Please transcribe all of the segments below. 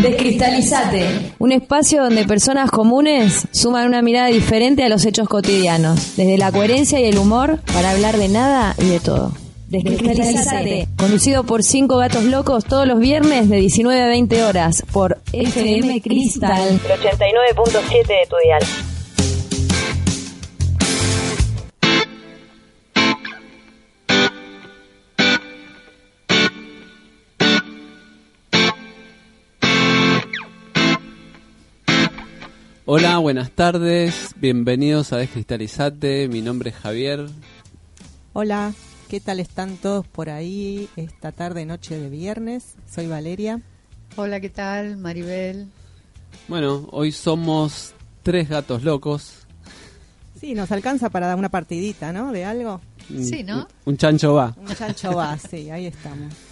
Descristalizate, un espacio donde personas comunes suman una mirada diferente a los hechos cotidianos, desde la coherencia y el humor para hablar de nada y de todo. Descristalizate, conducido por cinco gatos locos todos los viernes de 19 a 20 horas por FM Cristal 89.7 de tu dial. Hola, buenas tardes, bienvenidos a Descristalizate, mi nombre es Javier. Hola, ¿qué tal están todos por ahí esta tarde, noche de viernes? Soy Valeria. Hola, ¿qué tal? Maribel. Bueno, hoy somos tres gatos locos. Sí, nos alcanza para dar una partidita, ¿no? De algo. Sí, ¿no? Un, chancho va. Un chancho va, sí, ahí estamos.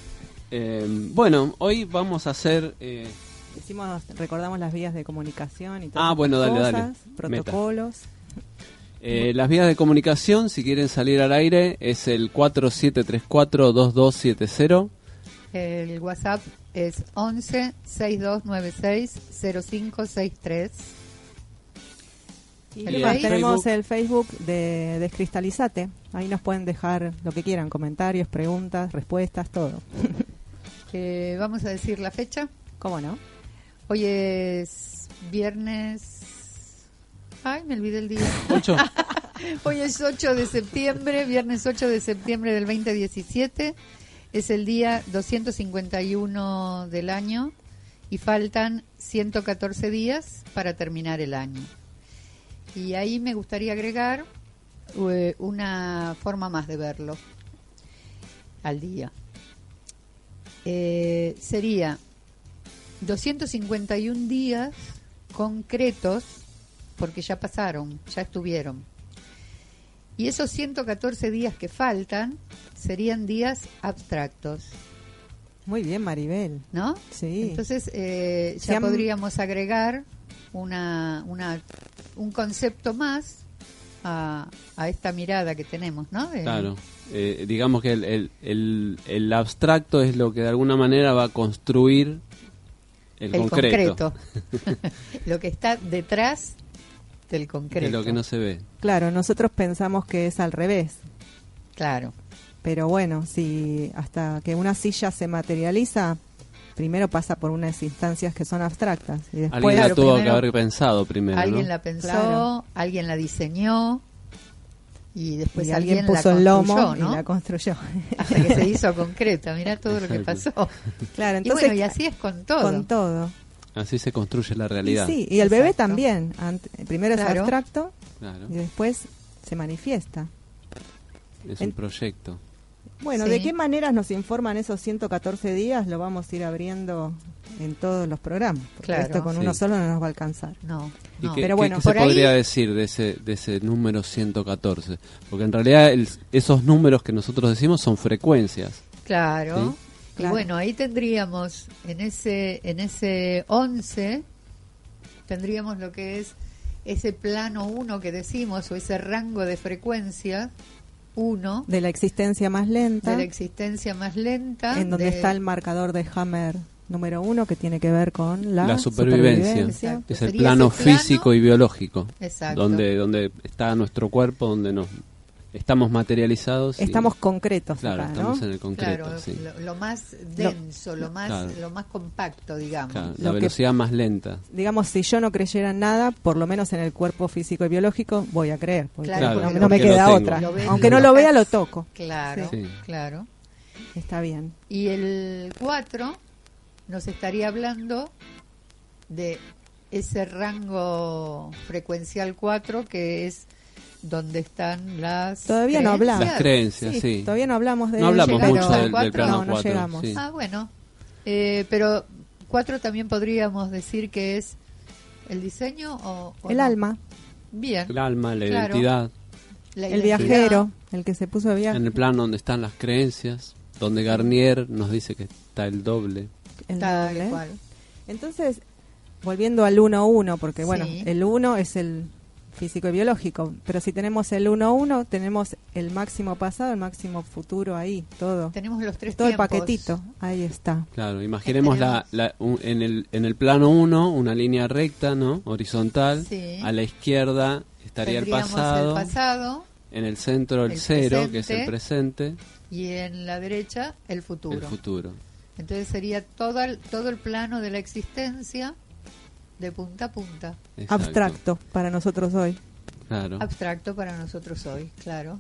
Eh, bueno, hoy vamos a hacer... eh, Recordamos las vías de comunicación y todas Ah, estas bueno, dale, cosas, dale. protocolos. Eh, las vías de comunicación, si quieren salir al aire, es el 4734-2270. El WhatsApp es 11 6296 0563. Y El además Facebook. tenemos el Facebook de Descristalizate. Ahí nos pueden dejar lo que quieran, comentarios, preguntas, respuestas, todo. Eh, vamos a decir la fecha. ¿Cómo no? Hoy es viernes. Ay, me olvidé el día. ¿Ocho? Hoy es 8 de septiembre, viernes 8 de septiembre del 2017. Es el día 251 del año y faltan 114 días para terminar el año. Y ahí me gustaría agregar eh, una forma más de verlo al día. Eh, sería 251 días concretos, porque ya pasaron, ya estuvieron. Y esos 114 días que faltan serían días abstractos, Muy bien, Maribel. ¿no? Sí. Entonces eh, ya han- podríamos agregar una, una, un concepto más a, a esta mirada que tenemos, ¿no? Claro. Eh, digamos que el, el, el- el abstracto es lo que de alguna manera va a construir el, El concreto. concreto. lo que está detrás del concreto. Es lo que no se ve. Claro, nosotros pensamos que es al revés. Claro. Pero bueno, si hasta que una silla se materializa, primero pasa por unas instancias que son abstractas y después Alguien la Claro, tuvo que haber pensado primero, alguien ¿no? la pensó, Claro. alguien la diseñó y después y alguien, alguien la puso el lomo construyó, ¿no? y la construyó. Hasta que se hizo concreta. Mirá todo lo que pasó. claro, y entonces bueno, y así es con todo. con todo. Así se construye la Y realidad. sí, y el bebé Exacto. también. Ant- primero es Claro. abstracto Claro. y después se manifiesta. Es En- un proyecto. Bueno, Sí. ¿de qué maneras nos informan esos 114 días? Lo vamos a ir abriendo en todos los programas. Porque Claro. esto con Sí. uno solo no nos va a alcanzar. No, ¿Y no. qué, Pero bueno, qué se por ahí- podría decir de ese, de ese número 114? Porque en realidad el- esos números que nosotros decimos son frecuencias. Claro. Sí. Y bueno, ahí tendríamos en ese en ese 11 tendríamos lo que es ese plano 1 que decimos o ese rango de frecuencia 1 De la existencia más lenta, de la existencia más lenta en donde de- está el marcador de Hammer número uno, que tiene que ver con la, La supervivencia. Es el plano físico y biológico. Exacto. Donde, donde está nuestro cuerpo, donde nos estamos materializados. y- Estamos concretos Claro, acá, ¿no? estamos en el concreto. Claro, sí. lo, lo más denso, lo, más Claro. lo más compacto, digamos. Claro, lo la que- velocidad más lenta. Digamos, si yo no creyera en nada, por lo menos en el cuerpo físico y biológico, voy a creer. Porque Claro, no, porque no me queda otra. Aunque lo no lo vea, lo toco. Claro, Sí. claro. Está bien. Y el 4 nos estaría hablando de ese rango frecuencial 4 que es donde están las Todavía no hablamos. Las creencias, sí. Todavía no hablamos de No hablamos llegar mucho del, plano No, no 4. llegamos. sí. Ah, bueno. Eh, pero cuatro también podríamos decir que es el diseño o, o El no? alma, Bien. El alma, la Claro. identidad, La el identidad. viajero, el que se puso de viaje. en el plano donde están las creencias, donde Garnier nos dice que está el doble. el. Entonces, volviendo al 1-1, porque bueno, el 1 es el físico y biológico, pero si tenemos el 1-1, tenemos el máximo pasado, el máximo futuro ahí, todo. Tenemos los tres Todo el tiempos. paquetito, ahí está. Claro, imaginemos la, la- un- en, el, en el plano 1 una línea recta, ¿no? Horizontal. Sí. A la izquierda estaría el pasado. el pasado En el centro el, el cero, que es el presente, presente. y en la derecha el futuro. El futuro. Entonces sería todo el, todo el plano de la existencia de punta a punta. Exacto. Abstracto para nosotros hoy. Claro. Abstracto para nosotros hoy, claro.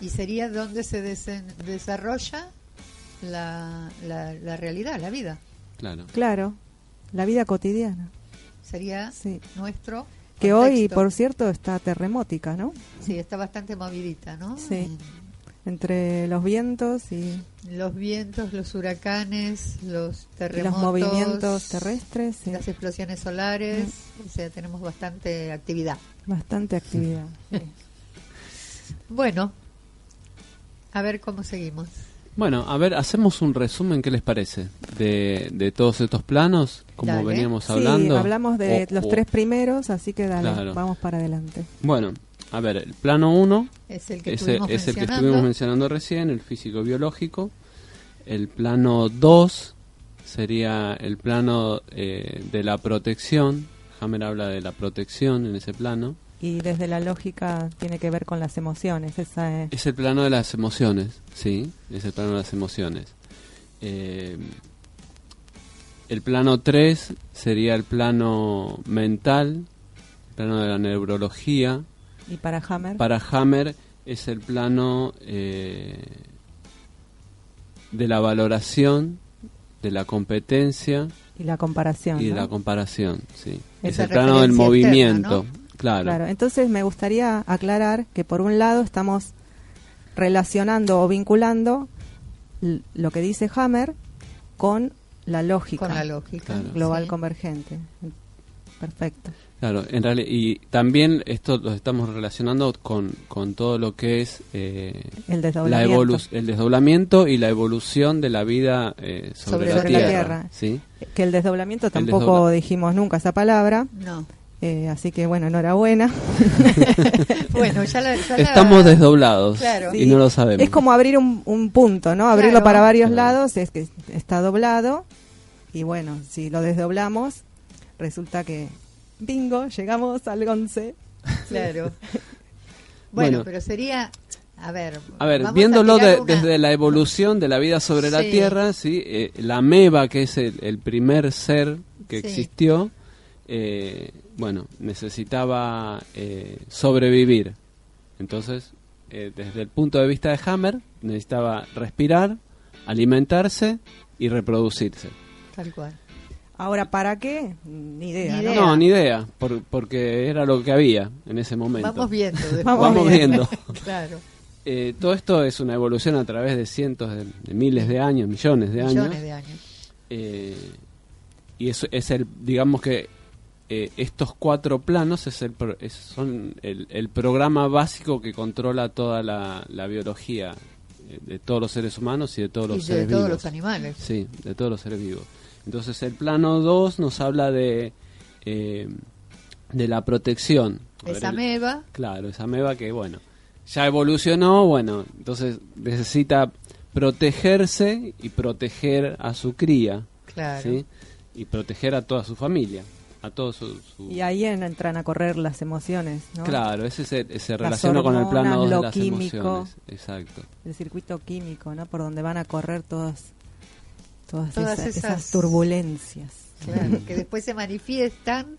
Y sería donde se desen- desarrolla la, la, la realidad, la vida. Claro. Claro, la vida cotidiana. Sería Sí. nuestro. Que hoy, por cierto, está terremótica, ¿no? Sí, está bastante movidita, ¿no? Sí. Entre los vientos y, Los vientos, los huracanes, los terremotos. los movimientos terrestres, sí, Las explosiones solares, o sea, tenemos bastante actividad. bastante actividad. sí. Bueno, a ver cómo seguimos. Bueno, a ver, hacemos un resumen, ¿qué les parece? De, de todos estos planos, como Dale. veníamos Sí, hablando. hablamos de los tres primeros, así que dale, Claro. vamos para adelante. Bueno, a ver, el plano 1 Es el que estuvimos es el que mencionando. estuvimos mencionando recién, el físico-biológico. El plano 2 sería el plano eh, de la protección. Hammer habla de la protección en ese plano. Y desde la lógica tiene que ver con las emociones, esa es Es el plano de las emociones, sí, es el plano de las emociones. Eh, el plano 3 sería el plano mental, el plano de la neurología. Y para Hammer Para Hammer es el plano eh, de la valoración, de la competencia y la comparación. y de ¿no? la comparación, sí. Es el plano del movimiento, externa, claro. Claro, entonces me gustaría aclarar que por un lado estamos relacionando o vinculando lo que dice Hammer con la lógica Con la lógica. Claro. global Sí. convergente. Perfecto. Claro, en realidad, y también esto lo estamos relacionando con, con todo lo que es eh, El la desdoblamiento. evolu- el desdoblamiento y la evolución de la vida eh, sobre, Sobre la, la tierra. Tierra. ¿sí? Que el desdoblamiento tampoco desdobla- dijimos nunca esa palabra, No. eh, así que bueno, enhorabuena. Bueno, ya la, ya la- Estamos desdoblados Claro. y no lo sabemos. Es como abrir un, un punto, ¿no? Abrirlo Claro. para varios Claro. lados, es que está doblado. Y bueno, si lo desdoblamos, resulta que, bingo, llegamos al 11. Claro. Bueno, Bueno. pero sería. A ver. A ver, viéndolo de- una- desde la evolución de la vida sobre la. Tierra, sí, Eh, la ameba, que es el, el primer ser que Sí. existió, eh, bueno, necesitaba eh, sobrevivir. Entonces, eh, desde el punto de vista de Hammer, necesitaba respirar, alimentarse y reproducirse. Tal cual. Ahora, ¿para qué? Ni idea. Ni ¿no? idea. No, ni idea, por- porque era lo que había en ese momento. Vamos viendo. después. Vamos Vamos viendo. Claro. Eh, todo esto es una evolución a través de cientos de, de miles de años, millones de años. Millones de años. Eh, y eso es el, digamos que eh, estos cuatro planos es el, pro- es- son el, el programa básico que controla toda la, la biología eh, de todos los seres humanos y de todos los Y de seres todos vivos. los animales. Sí, de todos los seres vivos. Entonces el plano 2 nos habla de, eh, de la protección. Esa ameba. Claro, esa ameba que, bueno, ya evolucionó, bueno, entonces necesita protegerse y proteger a su cría, Claro. ¿sí? Y proteger a toda su familia, a todo su... su- Y ahí en- entran a correr las emociones, ¿no? Claro, ese se, se relaciona con el plano 2 hormonas, de las químico. emociones. Exacto. El circuito químico, ¿no? Por donde van a correr todas, todas, Todas esas, esas- esas turbulencias. Claro, que después se manifiestan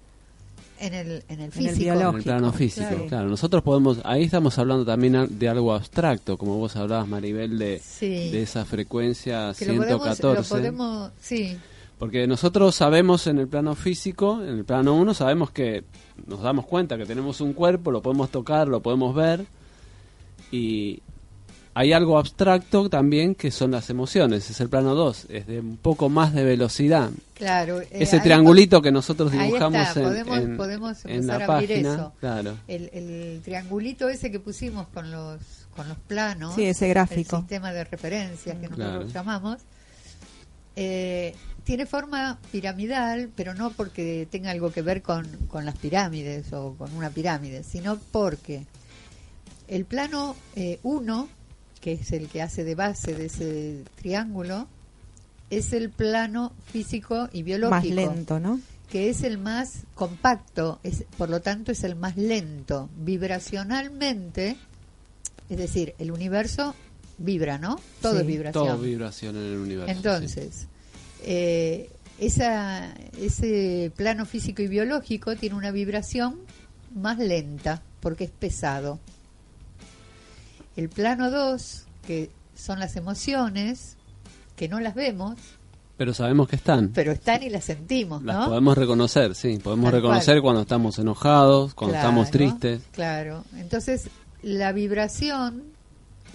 en el, en el físico. En el plano físico, claro. claro. Nosotros podemos, ahí estamos hablando también de algo abstracto, como vos hablabas, Maribel, de, Sí. de esa frecuencia que lo podemos, 114. lo podemos, sí, Porque nosotros sabemos en el plano físico, en el plano 1, sabemos que nos damos cuenta que tenemos un cuerpo, lo podemos tocar, lo podemos ver, y, hay algo abstracto también que son las emociones, es el plano 2, es de un poco más de velocidad. Claro. eh, Ese ahí triangulito que nosotros Ahí dibujamos está, en, podemos- en- podemos en empezar la a abrir página. eso. Claro. El, el triangulito ese que pusimos con los con los planos, Sí, ese gráfico. el sistema de referencias que nosotros Claro. llamamos, eh, tiene forma piramidal, pero no porque tenga algo que ver con, con las pirámides o con una pirámide, sino porque el plano 1, que es el que hace de base de ese triángulo, es el plano físico y biológico Más lento, ¿no? que es el más compacto, es, por lo tanto es el más lento. Vibracionalmente, es decir, el universo vibra, ¿no? Todo Sí, es vibración. Todo vibración en el universo. sí. Entonces, eh, esa, ese plano físico y biológico tiene una vibración más lenta, porque es pesado. El plano 2, que son las emociones, que no las vemos, Pero sabemos que están. pero están y las sentimos, Las ¿no? podemos reconocer, sí. Podemos Tal reconocer cual. cuando estamos enojados, cuando Claro, estamos tristes. Claro. Entonces, la vibración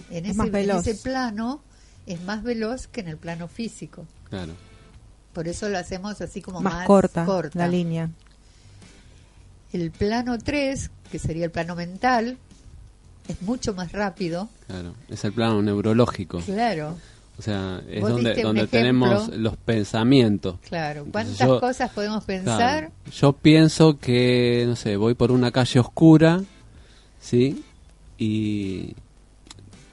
en, Es ese, en plano es más veloz que en el plano físico. Claro. Por eso lo hacemos así como Más, más, corta, la línea. El plano 3, que sería el plano mental, es mucho más rápido. Claro. Es el plano neurológico. Claro, O sea, es donde, ejemplo. tenemos los pensamientos. claro. ¿Cuántas yo- cosas podemos Claro. pensar? Yo pienso que, no sé, voy por una calle oscura, ¿sí? Y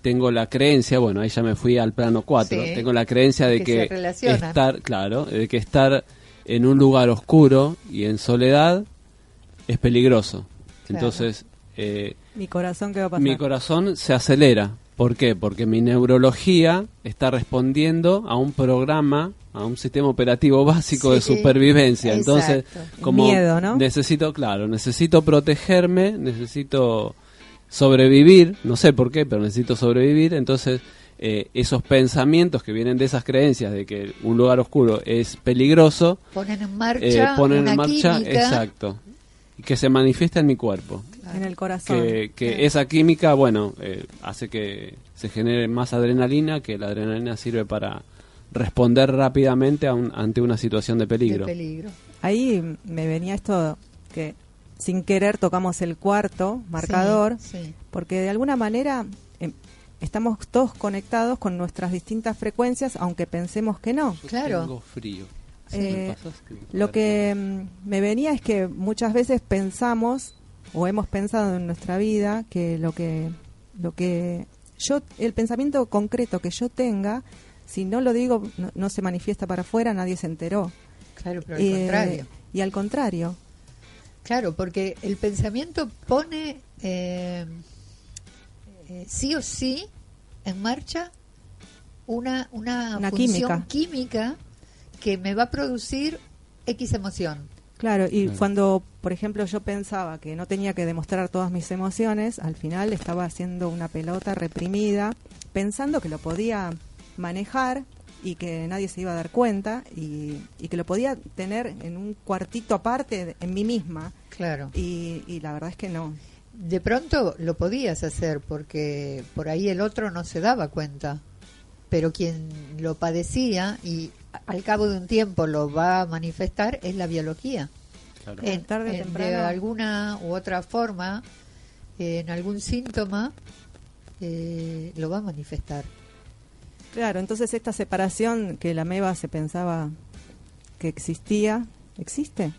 tengo la creencia, bueno, ahí ya me fui al plano 4, Sí. tengo la creencia de Que estar, claro, de que estar en un lugar oscuro y en soledad es peligroso. Claro. Entonces, eh, Mi corazón, ¿qué va a pasar? mi corazón se acelera. ¿Por qué? Porque mi neurología está respondiendo a un programa, a un sistema operativo básico de supervivencia. Entonces, como Miedo, ¿no? necesito, claro, necesito protegerme, necesito sobrevivir, no sé por qué, pero necesito sobrevivir. Entonces, eh, esos pensamientos que vienen de esas creencias de que un lugar oscuro es peligroso, Ponen en marcha eh, ponen una en marcha, química. exacto, y que se manifiesta en mi cuerpo En el corazón. que, que Claro. esa química, bueno, eh, hace que se genere más adrenalina, que la adrenalina sirve para responder rápidamente a un- ante una situación de peligro. De peligro. Ahí me venía esto que sin querer tocamos el cuarto marcador, Sí, sí. porque de alguna manera em, estamos todos conectados con nuestras distintas frecuencias, aunque pensemos que no. Yo Claro. Tengo frío. Eh, ¿Me pasas que- Lo que mm, me venía es que muchas veces pensamos o hemos pensado en nuestra vida que lo que lo que yo el pensamiento concreto que yo tenga si no lo digo no, no se manifiesta para afuera nadie se enteró Claro, pero al Eh, contrario. y al contrario Claro, porque el pensamiento pone eh, eh, sí o sí en marcha una, una, Una función química. química que me va a producir X emoción. Claro y Claro. cuando por ejemplo yo pensaba que no tenía que demostrar todas mis emociones al final estaba haciendo una pelota reprimida pensando que lo podía manejar y que nadie se iba a dar cuenta y, y que lo podía tener en un cuartito aparte de- en mí misma Claro. y, y la verdad es que no De pronto lo podías hacer porque por ahí el otro no se daba cuenta. Pero quien lo padecía y al cabo de un tiempo lo va a manifestar es la biología. Claro. en, Tarde o en- de alguna u otra forma, eh, en algún síntoma, eh, lo va a manifestar. claro entonces esta separación que la meba se pensaba que existía existe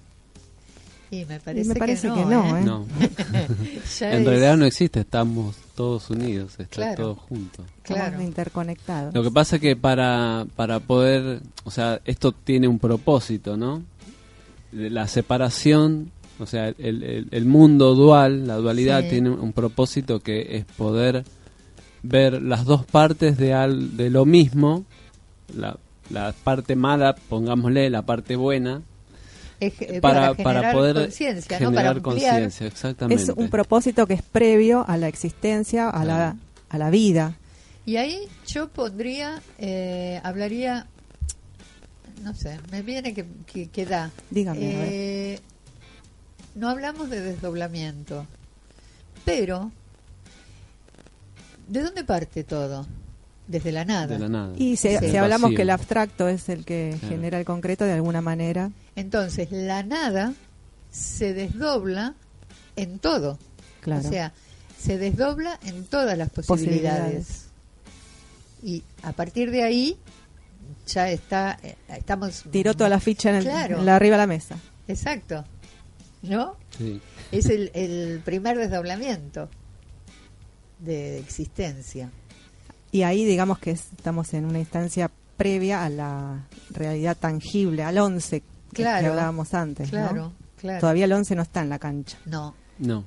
Y me parece, me parece que que no. no, ¿eh? No, Ya en es- realidad no existe, estamos todos unidos, está Claro. todo junto. Claro. Estamos interconectados Lo que pasa es que para, para poder, o sea, esto tiene un propósito, ¿no? De La separación, o sea, el, el- el mundo dual, la dualidad Sí. tiene un propósito que es poder ver las dos partes de, al, de lo mismo, la, la parte mala, pongámosle, la parte buena, eh, para, para, poder conciencia, ¿no? Para conciencia, exactamente. es un propósito que es previo a la existencia a la a la vida Y ahí yo pondría, eh, hablaría, no sé, me viene que, que, que da. Dígame, a ver. Eh, no hablamos de desdoblamiento, pero ¿De dónde parte todo? Desde la nada. De la nada. Y si, Sí. si hablamos que el abstracto es el que Claro. genera el concreto de alguna manera, Entonces, la nada se desdobla en todo. claro. O sea, se desdobla en todas las posibilidades. Y a partir de ahí ya está, eh, estamos... Tiró toda la ficha en, el, Claro. en la arriba de la mesa. Exacto. ¿No? Sí. Es el, el primer desdoblamiento de existencia. Y ahí digamos que es- estamos en una instancia previa a la realidad tangible, al 11 que- hablábamos antes. ¿no? Claro, claro. Todavía el 11 no está en la cancha. No, No.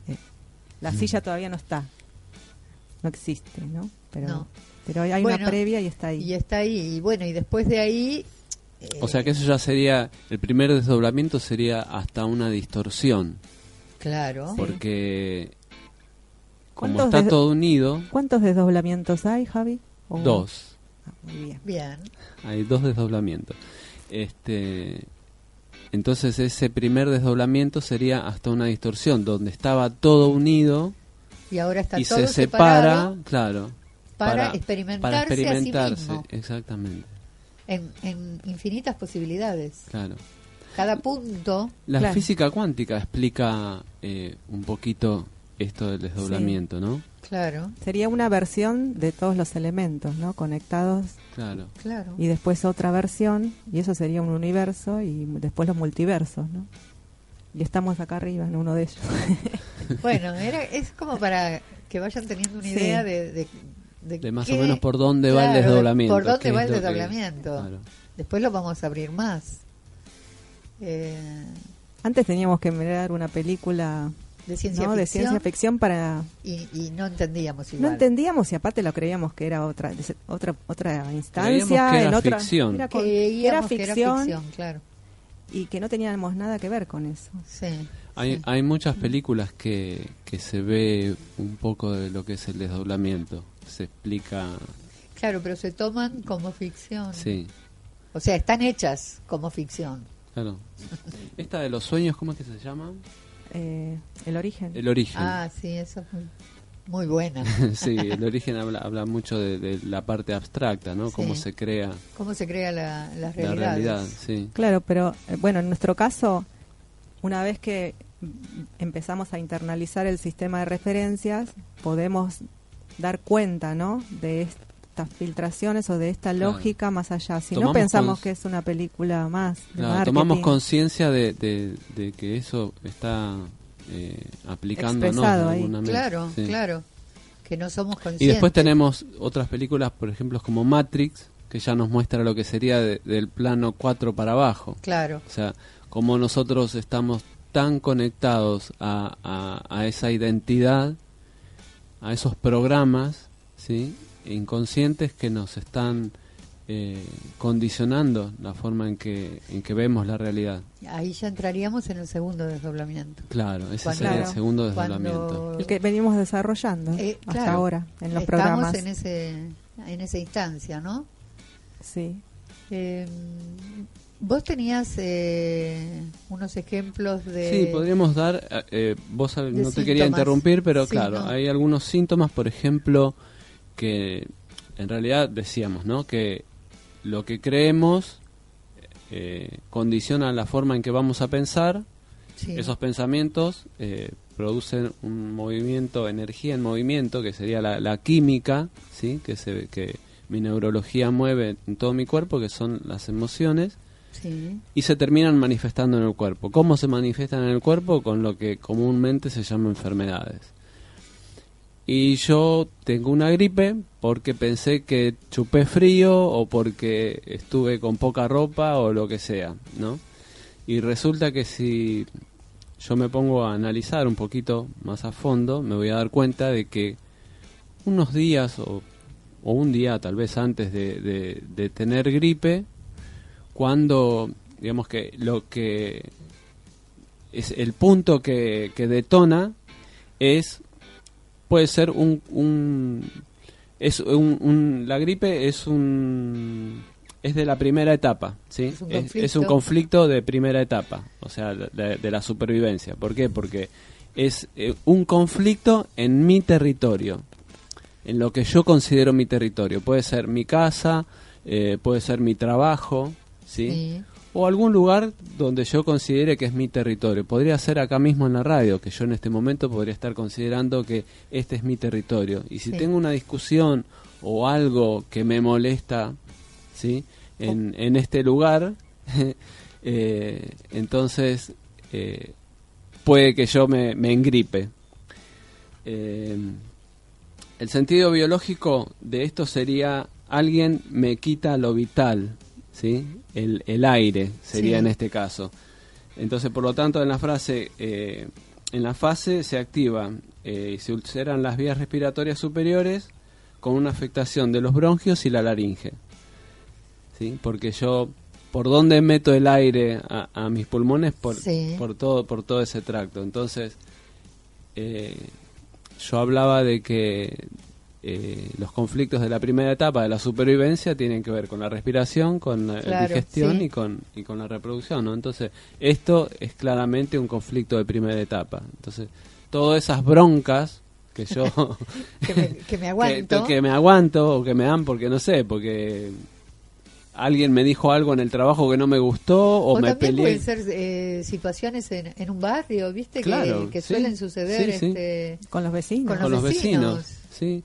La silla todavía no está. No existe, ¿no? Pero, No. pero hay Bueno, una previa y está ahí. y está ahí. Y bueno, y después de ahí... eh, O sea que eso ya sería, el primer desdoblamiento sería hasta una distorsión, Claro. porque como ¿Cuántos está todo unido, ¿Cuántos desdoblamientos hay, Javi? ¿O- dos, Ah, muy bien. Bien. hay dos desdoblamientos. Este, entonces ese primer desdoblamiento sería hasta una distorsión, donde estaba todo unido Y ahora está y todo se separado separa, claro, para, experimentarse, para experimentarse, a sí mismo exactamente, en, en infinitas posibilidades. claro. Cada punto, La Claro. física cuántica explica eh, un poquito esto del desdoblamiento, ¿no? claro, Sería una versión de todos los elementos, ¿no? Conectados Claro. claro. y después otra versión y eso sería un universo y después los multiversos, ¿no? Y estamos acá arriba en uno de ellos. Bueno, era, es como para que vayan teniendo una Sí. idea de, de, de De más qué- o menos por dónde va el desdoblamiento. Por dónde va el lo que- desdoblamiento. claro. Después lo vamos a abrir más. Eh, Antes teníamos que mirar una película de ciencia ¿no? ficción. de ciencia ficción para Y, y no entendíamos no igual. entendíamos y aparte lo creíamos que era otra otra otra instancia que era en otra ficción. era, con- Creíamos era ficción, que era ficción, claro. y que no teníamos nada que ver con eso. Sí. Hay, sí. hay muchas películas que, que se ve un poco de lo que es el desdoblamiento. Se explica, Claro, pero se toman como ficción. sí, O sea, están hechas como ficción. claro. Esta de los sueños, ¿cómo es que se llama? Eh, el origen. El origen. Ah, sí, eso es muy, muy buena. sí, el origen habla, habla mucho de, de la parte abstracta, ¿no? Cómo se crea ¿Cómo se crea la, la realidad, sí. Claro, pero eh, bueno, en nuestro caso, una vez que empezamos a internalizar el sistema de referencias, podemos dar cuenta, ¿no? De estas filtraciones o de esta Claro. lógica más allá. Si no pensamos que es una película más. de Claro, tomamos conciencia de, de, de que eso está eh, aplicándonos de Expresado ahí. alguna manera. Claro, Sí. claro. Que no somos conscientes. Y después tenemos otras películas, por ejemplo, como Matrix, que ya nos muestra lo que sería de- del plano 4 para abajo. Claro, O sea, como nosotros estamos tan conectados a, a, a esa identidad, a esos programas, ¿sí? Inconscientes que nos están eh, condicionando la forma en que, en que vemos la realidad. ahí ya entraríamos en el segundo desdoblamiento. Claro, ese Cuando- sería el segundo desdoblamiento. El que venimos desarrollando Eh, hasta claro. ahora en los Estamos programas. en ese en esa instancia, ¿no? Sí. Eh, Vos tenías eh, unos ejemplos de... Sí, podríamos dar, eh, eh, vos no te quería interrumpir, pero Sí, claro, no. hay algunos síntomas, por ejemplo, que en realidad decíamos, ¿no? Que lo que creemos eh, condiciona la forma en que vamos a pensar, Sí. esos pensamientos eh, producen un movimiento, energía en movimiento, que sería la, la química, ¿sí? Que, se, que mi neurología mueve en todo mi cuerpo, que son las emociones Sí. y se terminan manifestando en el cuerpo. ¿Cómo se manifiestan en el cuerpo? Con lo que comúnmente se llama enfermedades. Y yo tengo una gripe porque pensé que chupé frío o porque estuve con poca ropa o lo que sea, ¿no? Y resulta que si yo me pongo a analizar un poquito más a fondo, me voy a dar cuenta de que unos días o, o un día tal vez antes de, de- de tener gripe, cuando digamos que lo que es el punto que, que detona es puede ser un, un es un, un- la gripe es un es de la primera etapa sí Es un es, conflicto. es un conflicto de primera etapa o sea de, de la supervivencia ¿por qué? porque es eh, un conflicto en mi territorio en lo que yo considero mi territorio. Puede ser mi casa, eh, puede ser mi trabajo, ¿sí? Sí. O algún lugar donde yo considere que es mi territorio. Podría ser acá mismo en la radio, que yo en este momento podría estar considerando que este es mi territorio. Y si Sí. tengo una discusión o algo que me molesta, ¿sí? En, en este lugar, eh, entonces eh, puede que yo me, me engripe. Eh, el sentido biológico de esto sería alguien me quita lo vital, ¿sí? El, el aire sería Sí. en este caso. Entonces, por lo tanto, en la frase, eh, en la fase se activa eh, y se ulceran las vías respiratorias superiores con una afectación de los bronquios y la laringe. ¿Sí? Porque yo, ¿por dónde meto el aire a, a mis pulmones? Por, Sí. por, todo, por todo ese tracto. Entonces, eh, yo hablaba de que eh, los conflictos de la primera etapa de la supervivencia tienen que ver con la respiración, con la Claro, digestión sí. y con y con la reproducción, ¿no? Entonces, esto es claramente un conflicto de primera etapa. Entonces, todas esas broncas que yo Que me, que me aguanto. que, que me aguanto o que me dan porque no sé, porque alguien me dijo algo en el trabajo que no me gustó o, O me también peleé. pueden ser eh, situaciones en, en un barrio, ¿viste? Que- Claro, que, sí, suelen suceder. sí, sí. Este, Con los vecinos. Con con los vecinos. vecinos. Sí,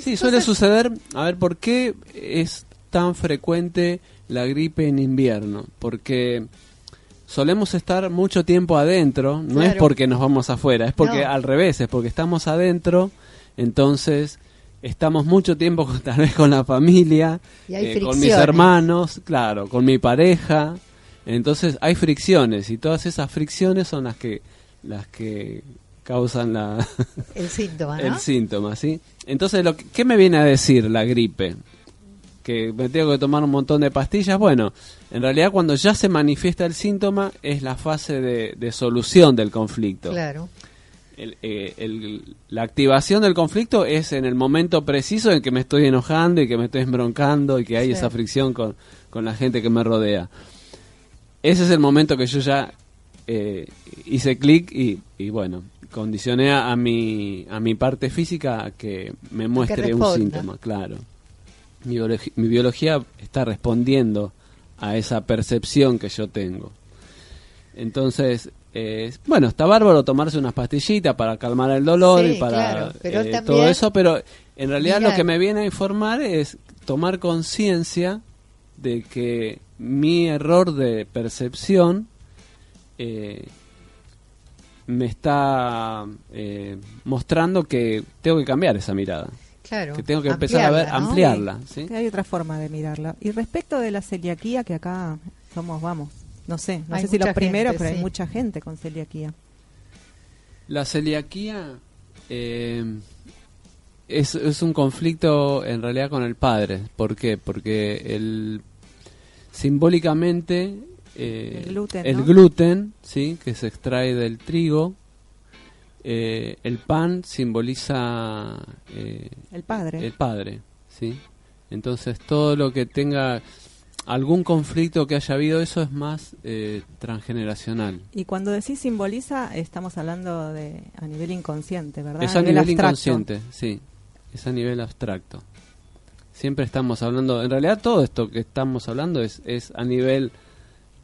Sí, suele cosas- suceder. A ver, ¿por qué es tan frecuente la gripe en invierno? Porque solemos estar mucho tiempo adentro, no es porque nos vamos afuera, es porque No. al revés, es porque estamos adentro, entonces estamos mucho tiempo con- tal vez con la familia, eh, con mis hermanos, claro, con mi pareja, entonces hay fricciones y todas esas fricciones son las que las que causan la el síntoma, ¿no? el síntoma, ¿sí? Entonces, lo que, ¿qué me viene a decir la gripe? Que me tengo que tomar un montón de pastillas. Bueno, en realidad cuando ya se manifiesta el síntoma es la fase de, de solución del conflicto. Claro. El- eh, el- la activación del conflicto es en el momento preciso en que me estoy enojando y que me estoy embroncando y que hay Sí. esa fricción con, con la gente que me rodea. Ese es el momento que yo ya eh, hice clic y, y bueno, condicioné a, mi, a mi parte física a que me muestre un síntoma, claro. Mi biología está respondiendo a esa percepción que yo tengo. Entonces, eh, bueno, está bárbaro tomarse unas pastillitas para calmar el dolor Sí, y para claro, pero eh, también todo eso, pero en realidad lo que me viene a informar es tomar conciencia de que mi error de percepción eh, me está eh, mostrando que tengo que cambiar esa mirada, Claro. que tengo que empezar a ver, Ampliarla, ¿no? ampliarla. ¿sí? Que hay otra forma de mirarla. Y respecto de la celiaquía, que acá somos, vamos, no sé, no Hay sé si los primeros, gente, pero hay mucha gente con celiaquía. La celiaquía eh, es, es un conflicto en realidad con el padre. ¿Por qué? Porque el, simbólicamente eh, El gluten, el ¿no? gluten, ¿sí? que se extrae del trigo, eh, el pan simboliza eh, El padre. el padre, ¿sí? Entonces todo lo que tenga algún conflicto que haya habido, eso es más eh, transgeneracional. Y cuando decís simboliza, estamos hablando de a nivel inconsciente, ¿verdad? Es a nivel, inconsciente, sí. Es a nivel abstracto. Siempre estamos hablando, en realidad todo esto que estamos hablando es, es a nivel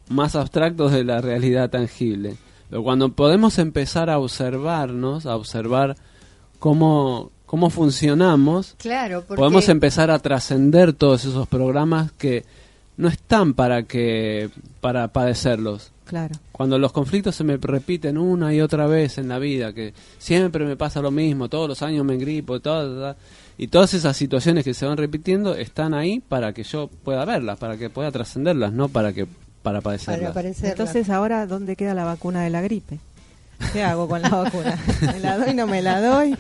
más abstracto de la realidad tangible. Pero cuando podemos empezar a observarnos, a observar cómo, cómo funcionamos, Claro, porque podemos empezar a trascender todos esos programas que no están para que para padecerlos. Claro. Cuando los conflictos se me repiten una y otra vez en la vida, que siempre me pasa lo mismo, todos los años me engripo, todo, y todas esas situaciones que se van repitiendo están ahí para que yo pueda verlas, para que pueda trascenderlas, no para que para padecerlas. Entonces, ahora, ¿dónde queda la vacuna de la gripe? ¿Qué hago con la vacuna? ¿Me la doy, no me la doy?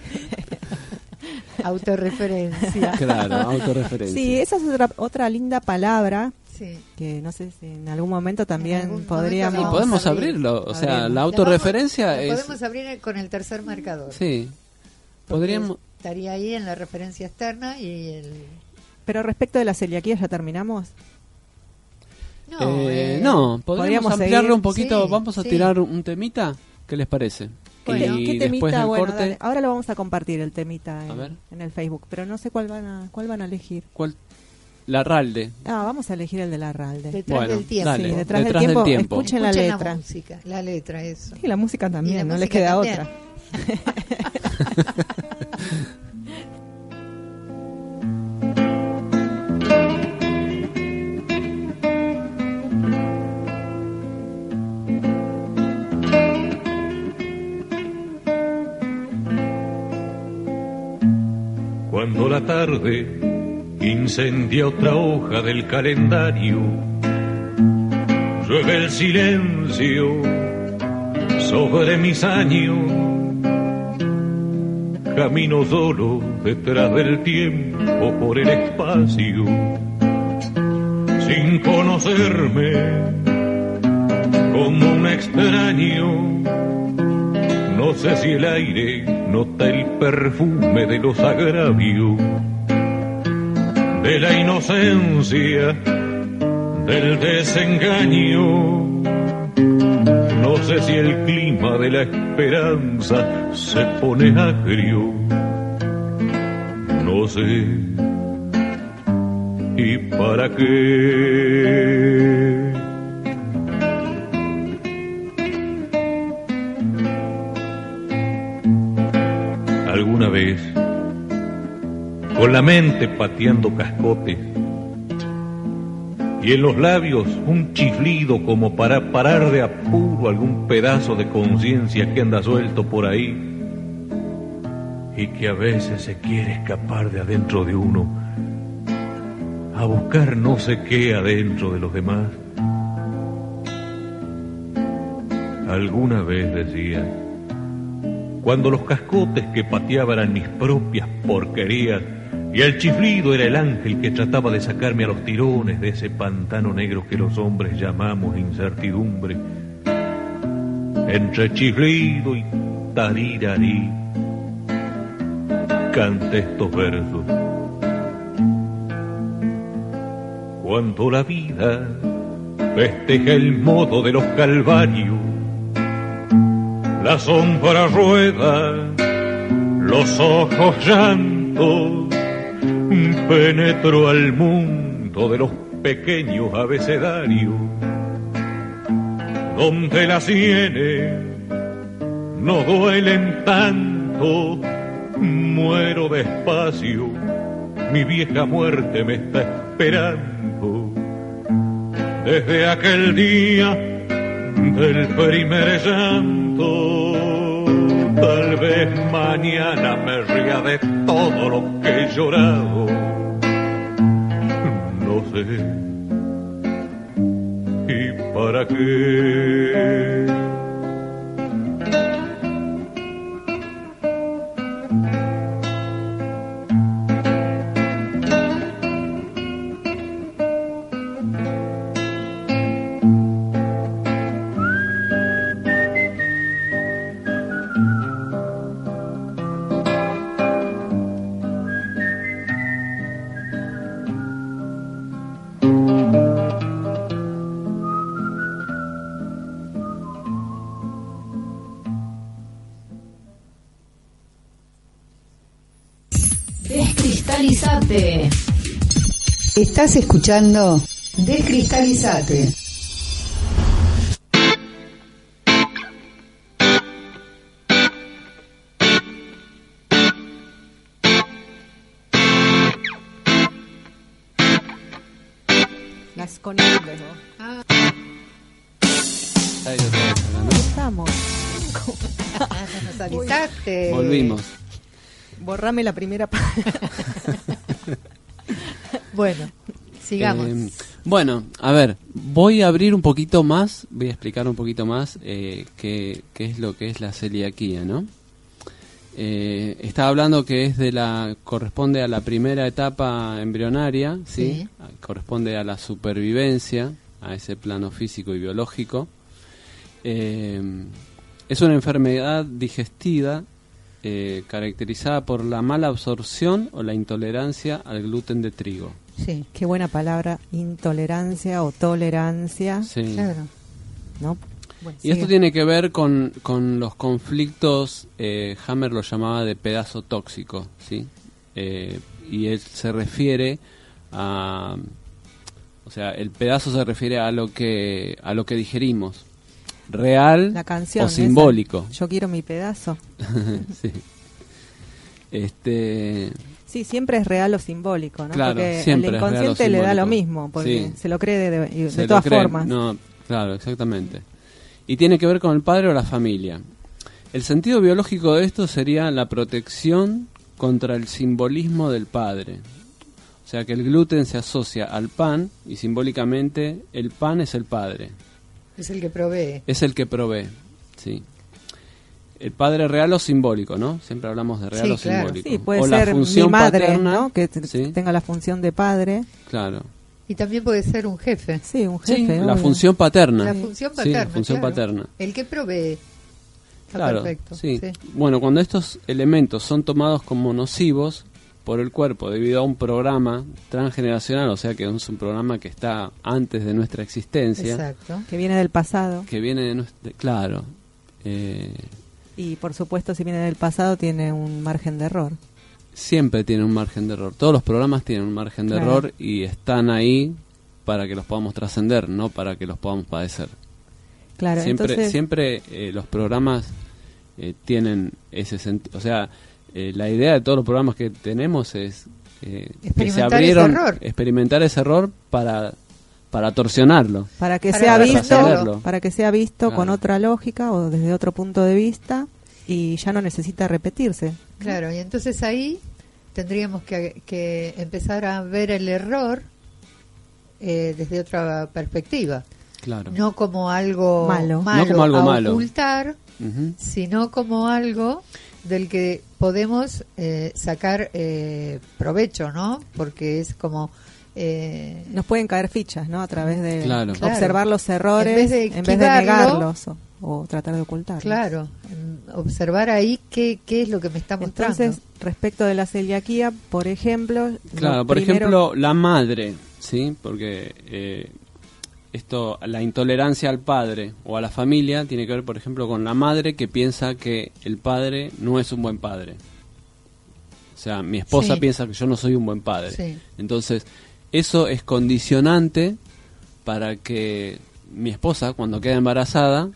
autorreferencia. Claro, autorreferencia. Sí, esa es otra, otra linda palabra sí. que no sé si en algún momento también algún podríamos... Momento podemos abrir. abrirlo, o sea, Abrimos. la La autorreferencia vamos- es... podemos abrir con el tercer marcador. Sí, podríamos... Estaría ahí en la referencia externa y el... Pero respecto de la celiaquía, ¿ya terminamos? No, Eh, eh, no, podríamos podríamos ampliarlo seguir. un poquito, Sí, vamos a sí. tirar un temita, ¿qué les parece? Bueno. y ¿Qué después temita? del Bueno, corte, dale. ahora lo vamos a compartir el temita en, en el Facebook, pero no sé cuál van a cuál van a elegir. ¿cuál? La Ralde. Ah, vamos a elegir el de la Ralde. Detrás Bueno, del tiempo. dale. Sí, detrás, Detrás del, del tiempo, tiempo. escuchen la Escuchen letra. música, la letra, eso. Y la música también, la no les música queda también. otra. Cuando la tarde incendia otra hoja del calendario, llueve el silencio sobre mis años. Camino solo detrás del tiempo por el espacio, sin conocerme como un extraño. No sé si el aire nota el perfume de los agravios, de la inocencia, del desengaño. No sé si el clima de la esperanza se pone agrio. No sé. ¿Y para qué? alguna vez, con la mente pateando cascotes y en los labios un chiflido como para parar de apuro algún pedazo de conciencia que anda suelto por ahí y que a veces se quiere escapar de adentro de uno a buscar no sé qué adentro de los demás. Alguna vez decía, cuando los cascotes que pateaban mis propias porquerías y el chiflido era el ángel que trataba de sacarme a los tirones de ese pantano negro que los hombres llamamos incertidumbre. Entre chiflido y tarirarí, canté estos versos. Cuando la vida festeja el modo de los calvarios, la sombra rueda, los ojos llanto, penetro al mundo de los pequeños abecedarios, donde las sienes no duelen tanto, muero despacio, mi vieja muerte me está esperando. Desde aquel día del primer llanto. Tal vez mañana me ría de todo lo que he llorado. Sé. ¿Y para qué? Estás escuchando Descristalizate. Las. Nos avisaste. Volvimos. Borrame la primera página. bueno, Sigamos. Eh, bueno, a ver, voy a abrir un poquito más, voy a explicar un poquito más eh, qué, qué es lo que es la celiaquía, ¿no? Eh, estaba hablando que es de la corresponde a la primera etapa embrionaria, ¿sí? Sí. Corresponde a la supervivencia, a ese plano físico y biológico. Eh, es una enfermedad digestiva eh, caracterizada por la mala absorción o la intolerancia al gluten de trigo. Sí, qué buena palabra, intolerancia o tolerancia, Sí. claro. ¿no? Bueno, Y esto tiene que ver con, con los conflictos, eh, Hammer lo llamaba de pedazo tóxico, ¿sí? Eh, y él se refiere a... O sea, el pedazo se refiere a lo que, a lo que digerimos, real La canción. o esa. simbólico. Yo quiero mi pedazo. sí. Este, Sí, siempre es real o simbólico, ¿no? Claro, porque siempre el es real o inconsciente le da lo mismo, porque Sí. se lo cree de, todas formas. No, claro, exactamente. Y tiene que ver con el padre o la familia. El sentido biológico de esto sería la protección contra el simbolismo del padre. O sea que el gluten se asocia al pan y simbólicamente el pan es el padre, Es el que provee. es el que provee. ¿sí? El padre real o simbólico, ¿no? Siempre hablamos de real Sí, o claro. simbólico. Sí, puede o la ser mi función madre, paterna, ¿no? Que sí, tenga la función de padre. claro. Y también puede ser un jefe. Sí, un Sí, jefe. la función paterna. La función Sí, paterna. la función claro. paterna. El que provee. Está Claro, perfecto. sí. Bueno, cuando estos elementos son tomados como nocivos por el cuerpo debido a un programa transgeneracional, o sea que es un programa que está antes de nuestra existencia, Exacto. Que viene del pasado. que viene de nuestra... Claro. eh, Y por supuesto, si viene del pasado, tiene un margen de error. siempre tiene un margen de error. Todos los programas tienen un margen de Claro. error y están ahí para que los podamos trascender, no para que los podamos padecer. Claro, siempre entonces. siempre eh, los programas eh, tienen ese sentido. O sea, eh, la idea de todos los programas que tenemos es eh, que se Experimentar abrieron, ese error. experimentar ese error para, para torsionarlo. para que Para sea visto, para que sea visto con otra lógica o desde otro punto de vista y ya no necesita repetirse. Claro, y entonces ahí tendríamos que, que empezar a ver el error eh, desde otra perspectiva. Claro. No como algo Malo. No como algo a malo. ocultar, sino como algo del que podemos eh, sacar eh, provecho, ¿no? Porque es como... eh, Nos pueden caer fichas, ¿no? A través de Claro. Observar los errores En vez de en vez de esquivarlo, negarlos o, o tratar de ocultarlos. claro, observar ahí qué, qué es lo que me está mostrando. Entonces, respecto de la celiaquía, por ejemplo, lo Claro, por primero- ejemplo, la madre, ¿sí? Porque eh, esto, la intolerancia al padre o a la familia tiene que ver, por ejemplo, con la madre que piensa que el padre no es un buen padre. O sea, mi esposa Sí. piensa que yo no soy un buen padre. Sí. Entonces, eso es condicionante para que mi esposa, cuando queda embarazada,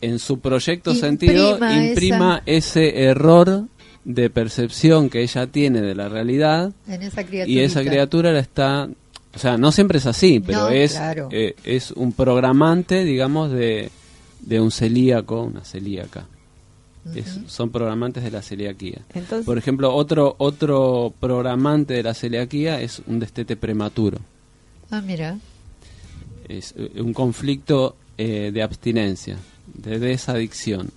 en su proyecto Imprima sentido, esa- imprima ese error de percepción que ella tiene de la realidad en esa y esa criatura la está o sea no siempre es así pero No, es claro. eh, es un programante digamos de, de un celíaco una celíaca Es- son programantes de la celiaquía Entonces, por ejemplo otro otro programante de la celiaquía es un destete prematuro Ah, mira. es eh, un conflicto eh, de abstinencia de desadicción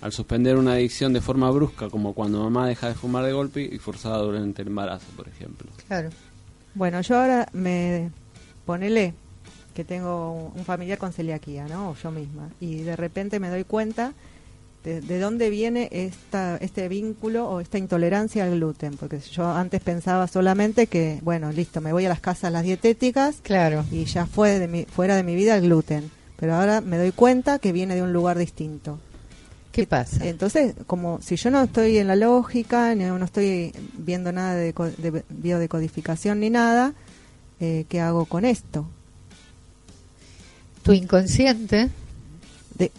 al suspender una adicción de forma brusca como cuando mamá deja de fumar de golpe y forzada durante el embarazo por ejemplo Claro. bueno, yo ahora me ponele que tengo un familiar con celiaquía, ¿no? O yo misma. Y de repente me doy cuenta de, de dónde viene esta, este vínculo o esta intolerancia al gluten. Porque yo antes pensaba solamente que, bueno, listo, me voy a las casas las dietéticas Claro. y ya fue de mi, fuera de mi vida el gluten. Pero ahora me doy cuenta que viene de un lugar distinto. ¿Qué pasa? Entonces, como si yo no estoy en la lógica, ni- no estoy viendo nada de, de biodecodificación ni nada, eh, ¿qué hago con esto? tu inconsciente, De,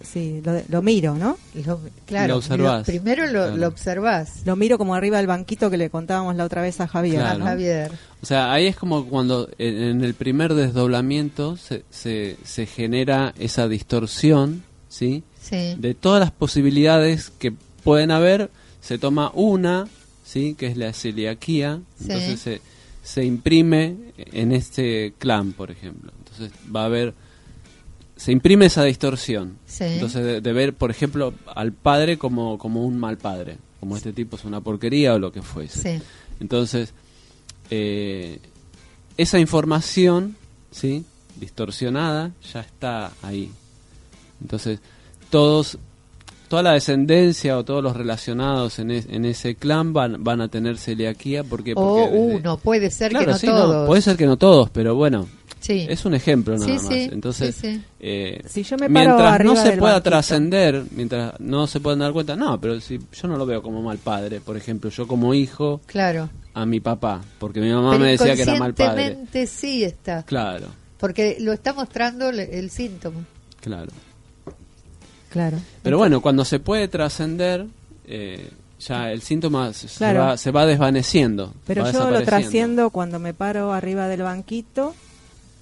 sí, lo, de- lo miro, ¿no? lo, claro, Lo observás. primero lo, Claro. lo observás. Lo miro como arriba del banquito que le contábamos la otra vez a Javier. Claro. a. Javier. O sea, ahí es como cuando en, en el primer desdoblamiento se, se, se genera esa distorsión, ¿sí? Sí. De todas las posibilidades que pueden haber, se toma una, ¿sí? Que es la celiaquía, Sí. entonces se, se imprime en este clan, por ejemplo. Entonces va a haber, se imprime esa distorsión. Sí. Entonces de, de ver, por ejemplo, al padre como, como un mal padre, como este tipo es una porquería o lo que fuese. Sí. Entonces, eh, esa información, ¿sí? Distorsionada, ya está ahí. Entonces, todos, toda la descendencia o todos los relacionados en, es- en ese clan van, van a tener celiaquía. Porque desde- uno, puede ser Claro, que no sí, todos. puede ser que no todos, pero bueno, Sí. Es un ejemplo nada Sí, más. sí, Entonces, sí, sí. eh, Si yo me paro mientras no se pueda trascender, mientras no se puedan dar cuenta, no, pero si yo no lo veo como mal padre, por ejemplo, yo como hijo Claro. a mi papá, porque mi mamá Pero me decía que era mal padre. sí está. Claro, Porque lo está mostrando le- el síntoma. claro. Claro. Pero bueno, cuando se puede trascender, eh, ya el síntoma se, va, se va desvaneciendo. Pero va yo lo trasciendo cuando me paro arriba del banquito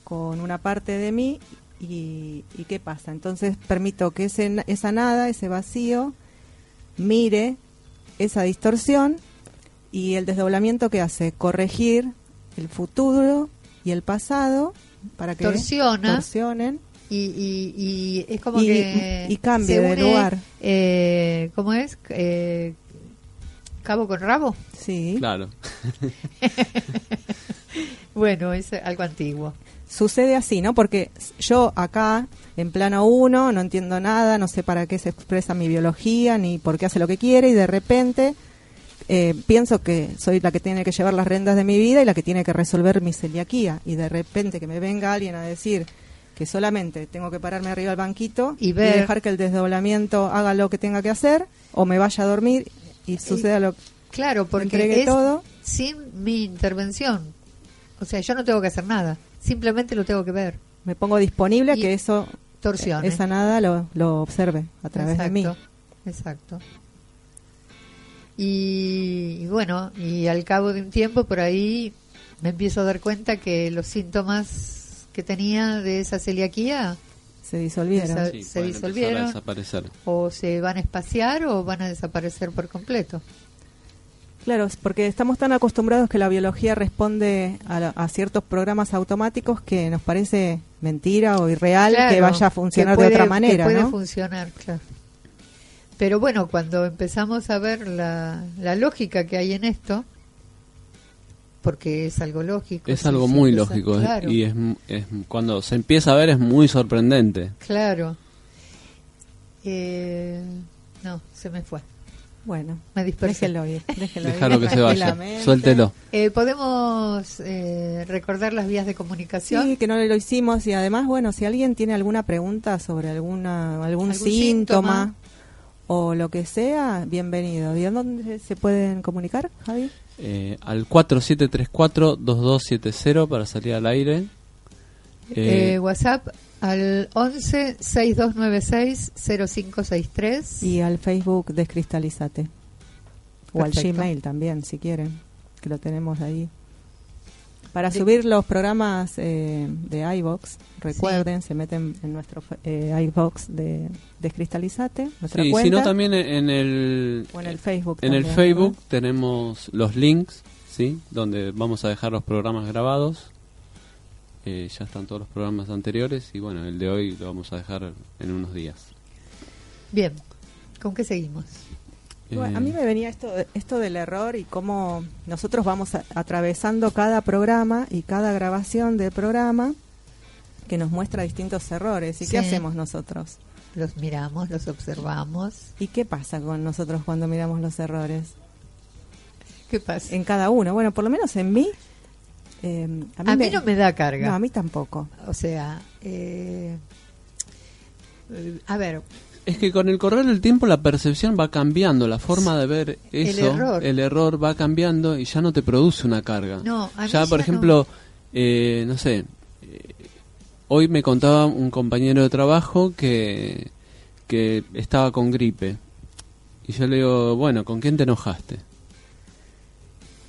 con una parte de mí y, y ¿qué pasa? Entonces permito que ese, esa nada, ese vacío, mire esa distorsión y el desdoblamiento que hace corregir el futuro y el pasado para que Torsiona. torsionen. Y, y, y es como Y- que. y cambie de lugar. Eh, ¿Cómo es? Eh, ¿Cabo con rabo? Sí. Claro. Bueno, es algo antiguo. Sucede así, ¿no? Porque yo acá, en plano 1, no entiendo nada, no sé para qué se expresa mi biología, ni por qué hace lo que quiere, y de repente eh, pienso que soy la que tiene que llevar las rendas de mi vida y la que tiene que resolver mi celiaquía. Y de repente que me venga alguien a decir que solamente tengo que pararme arriba del banquito Y ver. dejar que el desdoblamiento haga lo que tenga que hacer, o me vaya a dormir y suceda lo Claro, porque entregue es todo. sin mi intervención. O sea, yo no tengo que hacer nada. Simplemente lo tengo que ver. me pongo disponible a Y que eso, Torsione. esa nada lo, lo observe a través de mí. Exacto, Exacto. Y, y bueno, y al cabo de un tiempo por ahí me empiezo a dar cuenta que los síntomas que tenía de esa celiaquía Se disolvieron. Sí, se empezar a disolvieron. desaparecer. o se van a espaciar o van a desaparecer por completo. Claro, porque estamos tan acostumbrados que la biología responde a, la- a ciertos programas automáticos que nos parece mentira o irreal que vaya a funcionar puede- de otra que manera, puede ¿no? funcionar, claro. Pero bueno, cuando empezamos a ver la, la lógica que hay en esto, porque es algo lógico. Es algo muy lógico. Claro, y es, es- cuando se empieza a ver es muy sorprendente. claro. Eh, no, se me fue. Bueno, Me dispersé. déjenlo ir, Déjalo que se vaya, suéltelo. Eh, ¿Podemos eh, recordar las vías de comunicación? Sí, que no lo hicimos y además, bueno, si alguien tiene alguna pregunta sobre alguna algún, Algún síntoma, síntoma. o lo que sea, bienvenido. ¿Y a dónde se pueden comunicar, Javi? Eh, al 4734-2270 para salir al aire. Eh, Eh, WhatsApp al 11 6296 0563. Y al Facebook Descristalizate. O al. Gmail también, si quieren, que lo tenemos ahí. Para De- subir los programas eh, de iBox, recuerden, se meten en nuestro eh, iBox de Descristalizate, nuestra sí, cuenta. si no también en el, o en el Facebook. en el Facebook tenemos los links, ¿sí? Donde vamos a dejar los programas grabados. Eh, ya están todos los programas anteriores y bueno, el de hoy lo vamos a dejar en unos días. Bien, ¿con qué seguimos? Bueno, Eh, a mí me venía esto, esto del error y cómo nosotros vamos a- atravesando cada programa y cada grabación del programa que nos muestra distintos errores. ¿Y Sí. qué hacemos nosotros? Los miramos, los observamos. ¿Y qué pasa con nosotros cuando miramos los errores? ¿Qué pasa? En cada uno. Bueno, por lo menos en mí. Eh, A mí no me da carga. No, a mí tampoco. O sea, eh, a ver, Es que con el correr del tiempo la percepción va cambiando, la forma de ver El eso, error. el error va cambiando y ya no te produce una carga. No, a mí ya, por ya ejemplo, eh, no sé, eh, hoy me contaba un compañero de trabajo que, que estaba con gripe. Y yo le digo, bueno, ¿con quién te enojaste?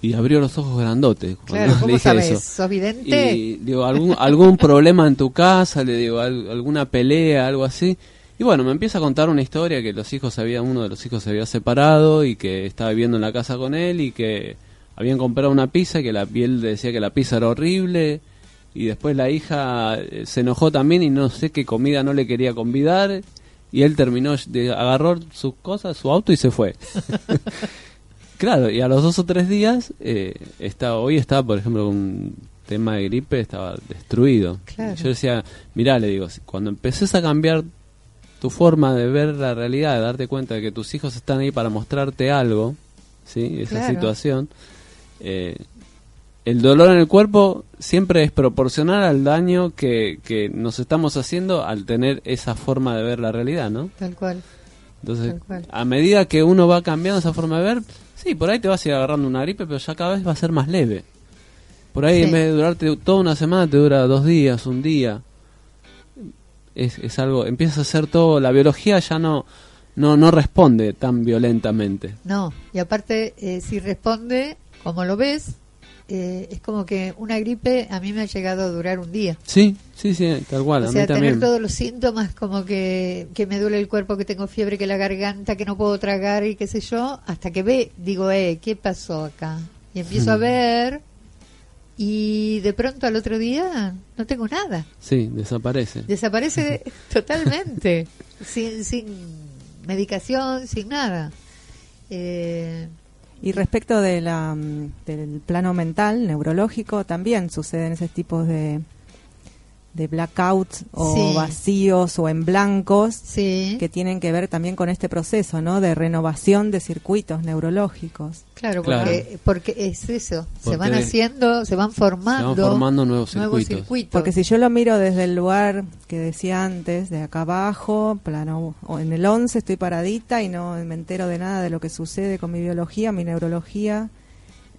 Y abrió los ojos grandotes. cuando claro, le ¿cómo dije sabes? eso. ¿Sos vidente? Y digo, ¿algún, algún problema en tu casa, le digo, al- alguna pelea, algo así. Y bueno, me empieza a contar una historia que los hijos se había, uno de los hijos se había separado y que estaba viviendo en la casa con él y que habían comprado una pizza y que la piel decía que la pizza era horrible y después la hija eh, se enojó también y no sé qué comida no le quería convidar y él terminó, de, agarró sus cosas, su auto y se fue. Claro, y a los dos o tres días, eh, está, hoy estaba, por ejemplo, con un tema de gripe, estaba destruido. Claro. Yo decía, mirá, le digo, si- cuando empeces a cambiar tu forma de ver la realidad, de darte cuenta de que tus hijos están ahí para mostrarte algo, ¿sí? Esa Claro. situación, eh, el dolor en el cuerpo siempre es proporcional al daño que, que nos estamos haciendo al tener esa forma de ver la realidad, ¿no? Tal cual. Entonces, a medida que uno va cambiando esa forma de ver, sí, por ahí te vas a ir agarrando una gripe, pero ya cada vez va a ser más leve. Por ahí Sí. en vez de durarte toda una semana, te dura dos días, un día. Es, es algo, empieza a ser todo, la biología ya no, no, no responde tan violentamente. No, y aparte, eh, si responde, como lo ves, eh, es como que una gripe a mí me ha llegado a durar un día. Sí, sí, sí, tal cual, o a sea, mí tener todos los síntomas como que, que me duele el cuerpo, que tengo fiebre, que la garganta, que no puedo tragar y qué sé yo, hasta que ve, digo, eh, ¿qué pasó acá? Y empiezo a Hmm. ver y de pronto al otro día no tengo nada. Sí, desaparece. Desaparece totalmente, sin, sin medicación, sin nada. Eh, Y respecto de la, mm, del plano mental, neurológico, también suceden ese tipo de, de blackouts o Sí. vacíos o en blancos sí, que tienen que ver también con este proceso ¿no? de renovación de circuitos neurológicos. claro, Claro. Porque, porque es eso, se van haciendo, se van Se formando, van formando nuevos nuevos circuitos. circuitos. Porque si yo lo miro desde el lugar que decía antes, de acá abajo, plano o en el 11 estoy paradita y no me entero de nada de lo que sucede con mi biología, mi neurología,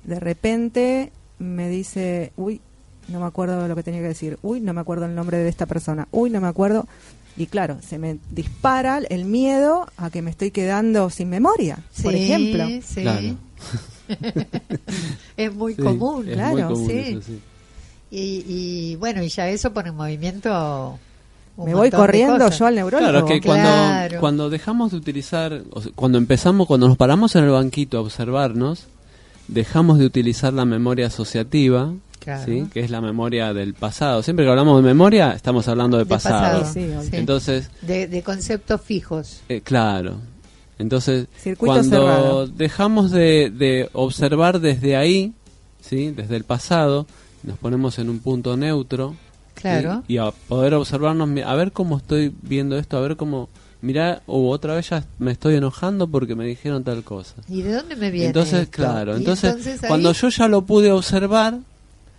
de repente me dice, uy, no me acuerdo de lo que tenía que decir, uy, no me acuerdo el nombre de esta persona, uy, no me acuerdo. Y claro, se me dispara el miedo a que me estoy quedando sin memoria, por ejemplo. sí. Claro. es muy Sí, común, es claro, muy común sí. eso, sí. Y, y bueno, y ya eso pone en movimiento. un Me voy corriendo yo al neurólogo. Claro, que Claro. cuando, cuando dejamos de utilizar, o sea, cuando empezamos, cuando nos paramos en el banquito a observarnos, dejamos de utilizar la memoria asociativa, Claro. ¿sí? que es la memoria del pasado. Siempre que hablamos de memoria, estamos hablando de De pasado. pasado. Sí, sí, Sí. Entonces, de, de conceptos fijos. eh, claro. Entonces, Circuito cuando cerrado. dejamos de, de observar desde ahí, ¿sí? desde el pasado, nos ponemos en un punto neutro, ¿sí? Claro. y a poder observarnos, a ver cómo estoy viendo esto, a ver cómo, mira, o otra vez ya me estoy enojando porque me dijeron tal cosa. ¿Y de dónde me viene? Entonces, esto? claro, Y entonces, ahí- cuando yo ya lo pude observar,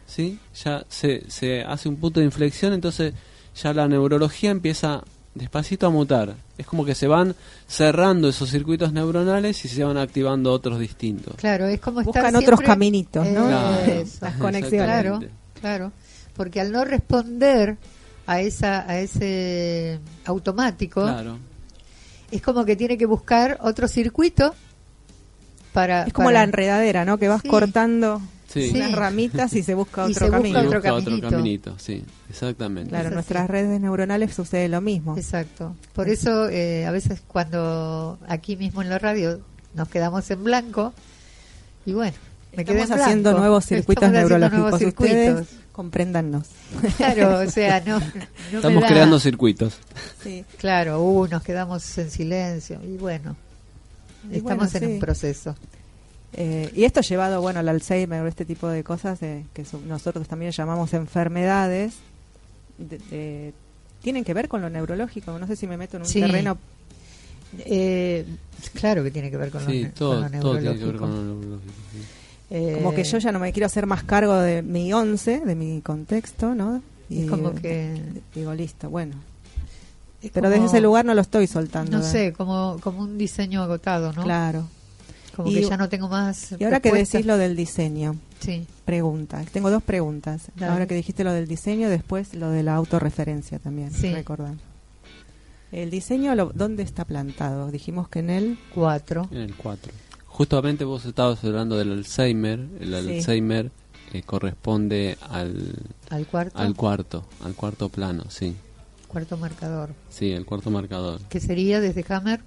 ¿sí? Ya se, se hace un punto de inflexión, entonces ya la neurología empieza despacito a mutar. Es como que se van cerrando esos circuitos neuronales y se van activando otros distintos. Claro, es como estar Buscan otros caminitos, ¿no? Claro. Eso. Las conexiones. Claro, claro. Porque al no responder a esa a ese automático, Claro. es como que tiene que buscar otro circuito para Es como para- la enredadera, ¿no? Que vas Sí. cortando Sí. Unas ramitas y se busca Y otro se busca camino. Y otro busca caminito. caminito, sí, exactamente. Claro, nuestras redes neuronales sucede lo mismo. Exacto. Por eso eh, a veces cuando aquí mismo en la radio nos quedamos en blanco y bueno, me quedé Estamos en haciendo blanco. nuevos circuitos Estamos neurológicos. nuevos circuitos. Ustedes compréndannos. Claro, o sea, no, no Estamos da. creando circuitos. Sí. Claro, uh, nos quedamos en silencio y bueno, Y estamos bueno, en sí. un proceso. Eh, y esto llevado, bueno, al Alzheimer, este tipo de cosas eh, que so- nosotros también llamamos enfermedades, de- de- tienen que ver con lo neurológico. No sé si me meto en un Sí. terreno. Eh, claro que tiene que ver con lo, Sí, ne- todo, con lo todo tiene que ver neurológico. con lo neurológico. sí. Eh, Como que yo ya no me quiero hacer más cargo de mi once, de mi contexto, ¿no? Es como que- Digo, listo, bueno. es Pero como- desde ese lugar no lo estoy soltando. No ¿eh? sé, como, como un diseño agotado, ¿no? Claro. Como Y- que ya no tengo más. Y ahora que decís lo del diseño, Sí, pregunta. Tengo dos preguntas. Dale. Ahora que dijiste lo del diseño, después lo de la autorreferencia también. Sí. Recordar. El diseño, lo- ¿dónde está plantado? Dijimos que en él. cuatro. En el 4. Justamente vos estabas hablando del Alzheimer. El Sí. Alzheimer eh, corresponde al, Al cuarto. al cuarto, al cuarto plano, sí. cuarto marcador. Sí, el cuarto marcador. Que sería desde Hammer.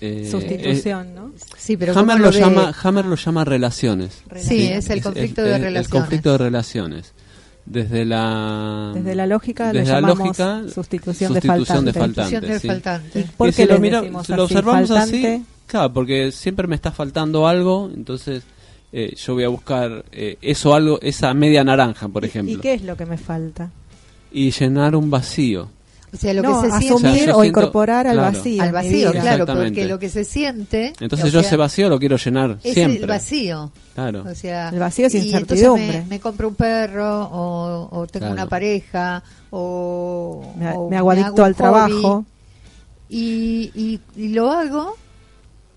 Eh, Sustitución, ¿no? Sí, pero eh, Hammer, ¿cómo lo ve? llama, Hammer lo llama relaciones. Sí, es el conflicto de el relaciones. conflicto de relaciones. Desde la, Desde la lógica desde le la llamamos lógica, sustitución de sustitución de faltante. Sí. faltante. ¿Y por Y qué si lo, mira- si lo así, observamos faltante? así, claro, porque siempre me está faltando algo, entonces eh, yo voy a buscar eh, eso algo, esa media naranja, por ¿Y- ejemplo, ¿Y qué es lo que me falta? y llenar un vacío. O sea, lo No, que se asumir yo o incorporar al claro. vacío. al vacío, claro, porque lo que se siente. Entonces yo sea, ese vacío lo quiero llenar es siempre. el vacío. Claro. O sea, El vacío es incertidumbre. Me, me compro un perro o, o tengo Claro. una pareja o Me, o me hago adicto un al trabajo. y, y, y lo hago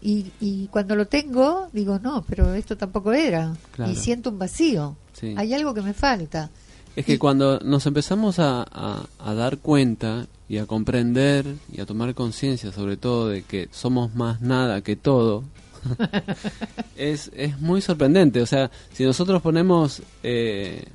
y, y cuando lo tengo digo no, pero esto tampoco era Claro. y siento un vacío. Sí. Hay algo que me falta. Es que cuando nos empezamos a, a- a dar cuenta y a comprender y a tomar conciencia sobre todo de que somos más nada que todo, es, es muy sorprendente. O sea, si nosotros ponemos eh,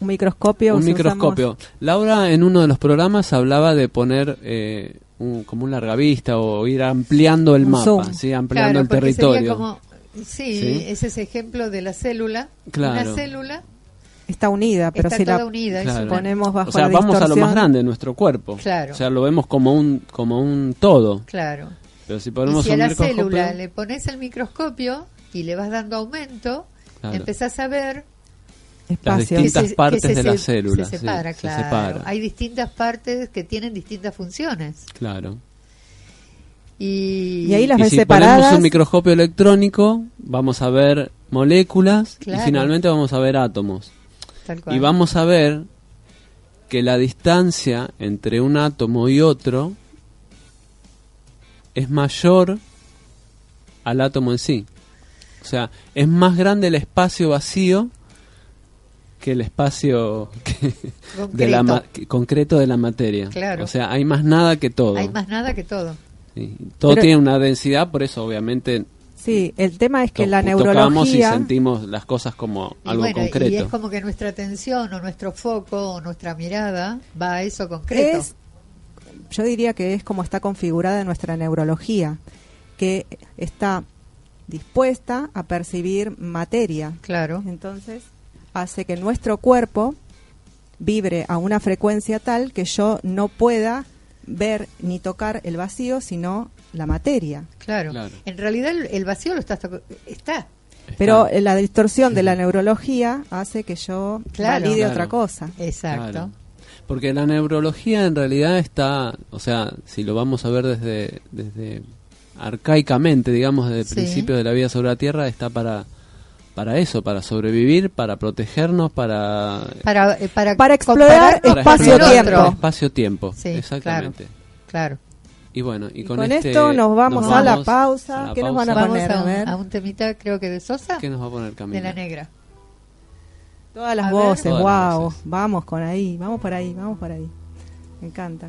Un microscopio. un si microscopio, Laura en uno de los programas hablaba de poner eh, un, como un largavista o ir ampliando el Un mapa, zoom. ¿sí? ampliando Claro, el sería territorio. como- sí, ¿Sí? ese es cejemplo de la célula. Claro. Una célula Está unida, pero está si toda la unida. Claro. una- ponemos bajo o sea, la vamos a lo más grande, nuestro cuerpo. Claro. O sea, lo vemos como un como un todo. Claro. Pero si Y ponemos si a la microscopio- célula le pones el microscopio y le vas dando aumento, Claro. empezás a ver espacio. distintas se- partes que se de la se- célula, Se sí, separa, se claro. separa. Hay distintas partes que tienen distintas funciones. Claro. Y, Y ahí las y ves si separadas. ponemos un microscopio electrónico, vamos a ver moléculas Claro. y finalmente vamos a ver átomos. Y vamos a ver que la distancia entre un átomo y otro es mayor al átomo en sí. O sea, es más grande el espacio vacío que el espacio que- de la Concreto. que- concreto de la materia. Claro. O sea, hay más nada que todo. Hay más nada que todo. Sí. Todo Pero- tiene una densidad, por eso obviamente Sí, el tema es que to- la tocamos y neurología sentimos las cosas como Y algo bueno, concreto. y es como que nuestra atención o nuestro foco o nuestra mirada va a eso concreto. es, yo diría que es como está configurada nuestra neurología, que está dispuesta a percibir materia. Claro. Entonces, hace que nuestro cuerpo vibre a una frecuencia tal que yo no pueda ver ni tocar el vacío, sino la materia. Claro. Claro. En realidad el, el vacío lo estás está. Pero Está- eh, la distorsión de la neurología hace que yo Claro. valide Claro. otra cosa. Exacto. Claro. Porque la neurología en realidad está, o sea, si lo vamos a ver desde, desde arcaicamente, digamos, desde el Sí. principio de la vida sobre la Tierra, está para, para eso, para sobrevivir, para protegernos, para, Para, eh, para, Para explorar espacio-tiempo. espacio-tiempo. Sí, Exactamente. Claro. Y bueno, y Y con, con, este esto nos vamos, a la vamos pausa. a la ¿Qué nos van a pausa. Vamos poner? a A un, ver. a un temita, creo que de Sosa, ¿Qué nos va a poner de Camila? la negra. Todas las A ver. voces, Todas las wow. voces. Vamos con ahí, vamos por ahí, vamos por ahí. Me encanta.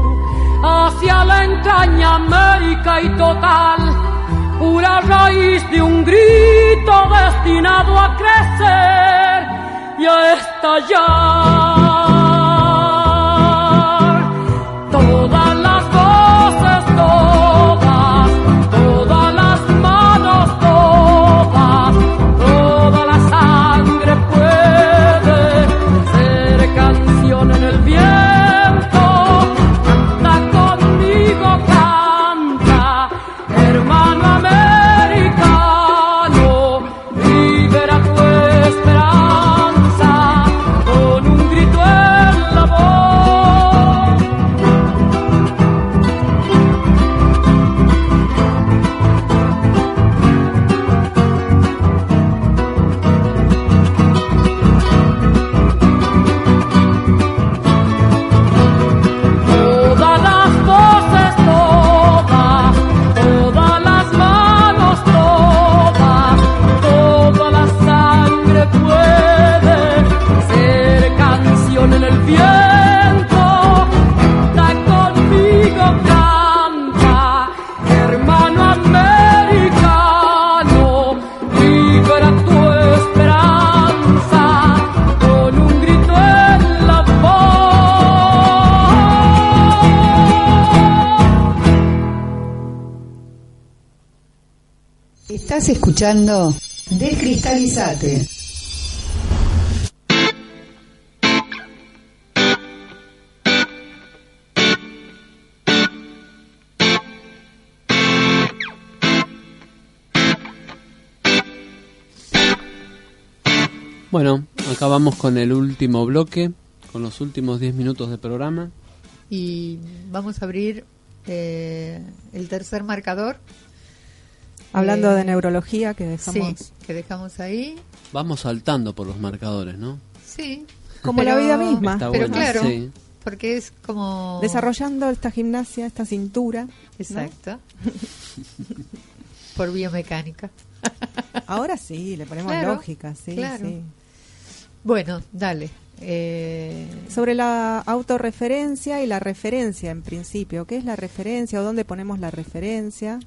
hacia la entraña América y total, pura raíz de un grito destinado a crecer y a estallar. Escuchando Descristalizate. Bueno, acabamos con el último bloque, con los últimos 10 minutos de programa. Y vamos a abrir eh, el tercer marcador. Hablando Eh, de neurología, que dejamos Sí, que dejamos ahí. Vamos saltando por los marcadores, ¿no? Sí. como la vida misma, Está pero bueno, claro. sí. Porque es como... desarrollando esta gimnasia, esta cintura. ¿no? Exacto. Por biomecánica. Ahora sí, le ponemos Claro, lógica, sí, claro. sí. Bueno, dale. Eh, Sobre la autorreferencia y la referencia en principio. ¿Qué es la referencia o dónde ponemos la referencia?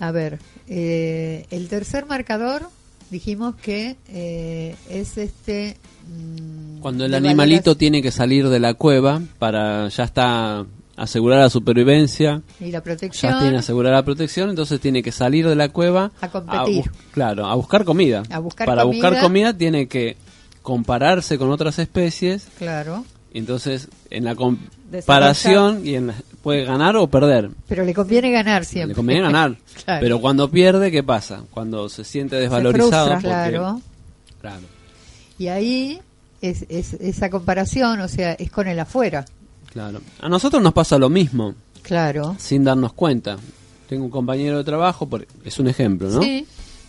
a ver, eh, el tercer marcador dijimos que eh, es este... mm, Cuando el animalito valoración tiene que salir de la cueva para ya está asegurar la supervivencia, Y la ya protección. tiene asegurada la protección, entonces tiene que salir de la cueva A competir. claro, a buscar comida. A buscar para comida. buscar comida tiene que compararse con otras especies, Claro. Entonces en la comparación y en la- puede ganar o perder. Pero le conviene ganar siempre. Le conviene ganar. Claro. Pero cuando pierde, ¿qué pasa? Cuando se siente desvalorizado. frustra. porque- Claro. claro. Y ahí es, es esa comparación, o sea, es con el afuera. Claro. A nosotros nos pasa lo mismo, Claro. sin darnos cuenta. Tengo un compañero de trabajo, por- es un ejemplo, ¿no? Sí.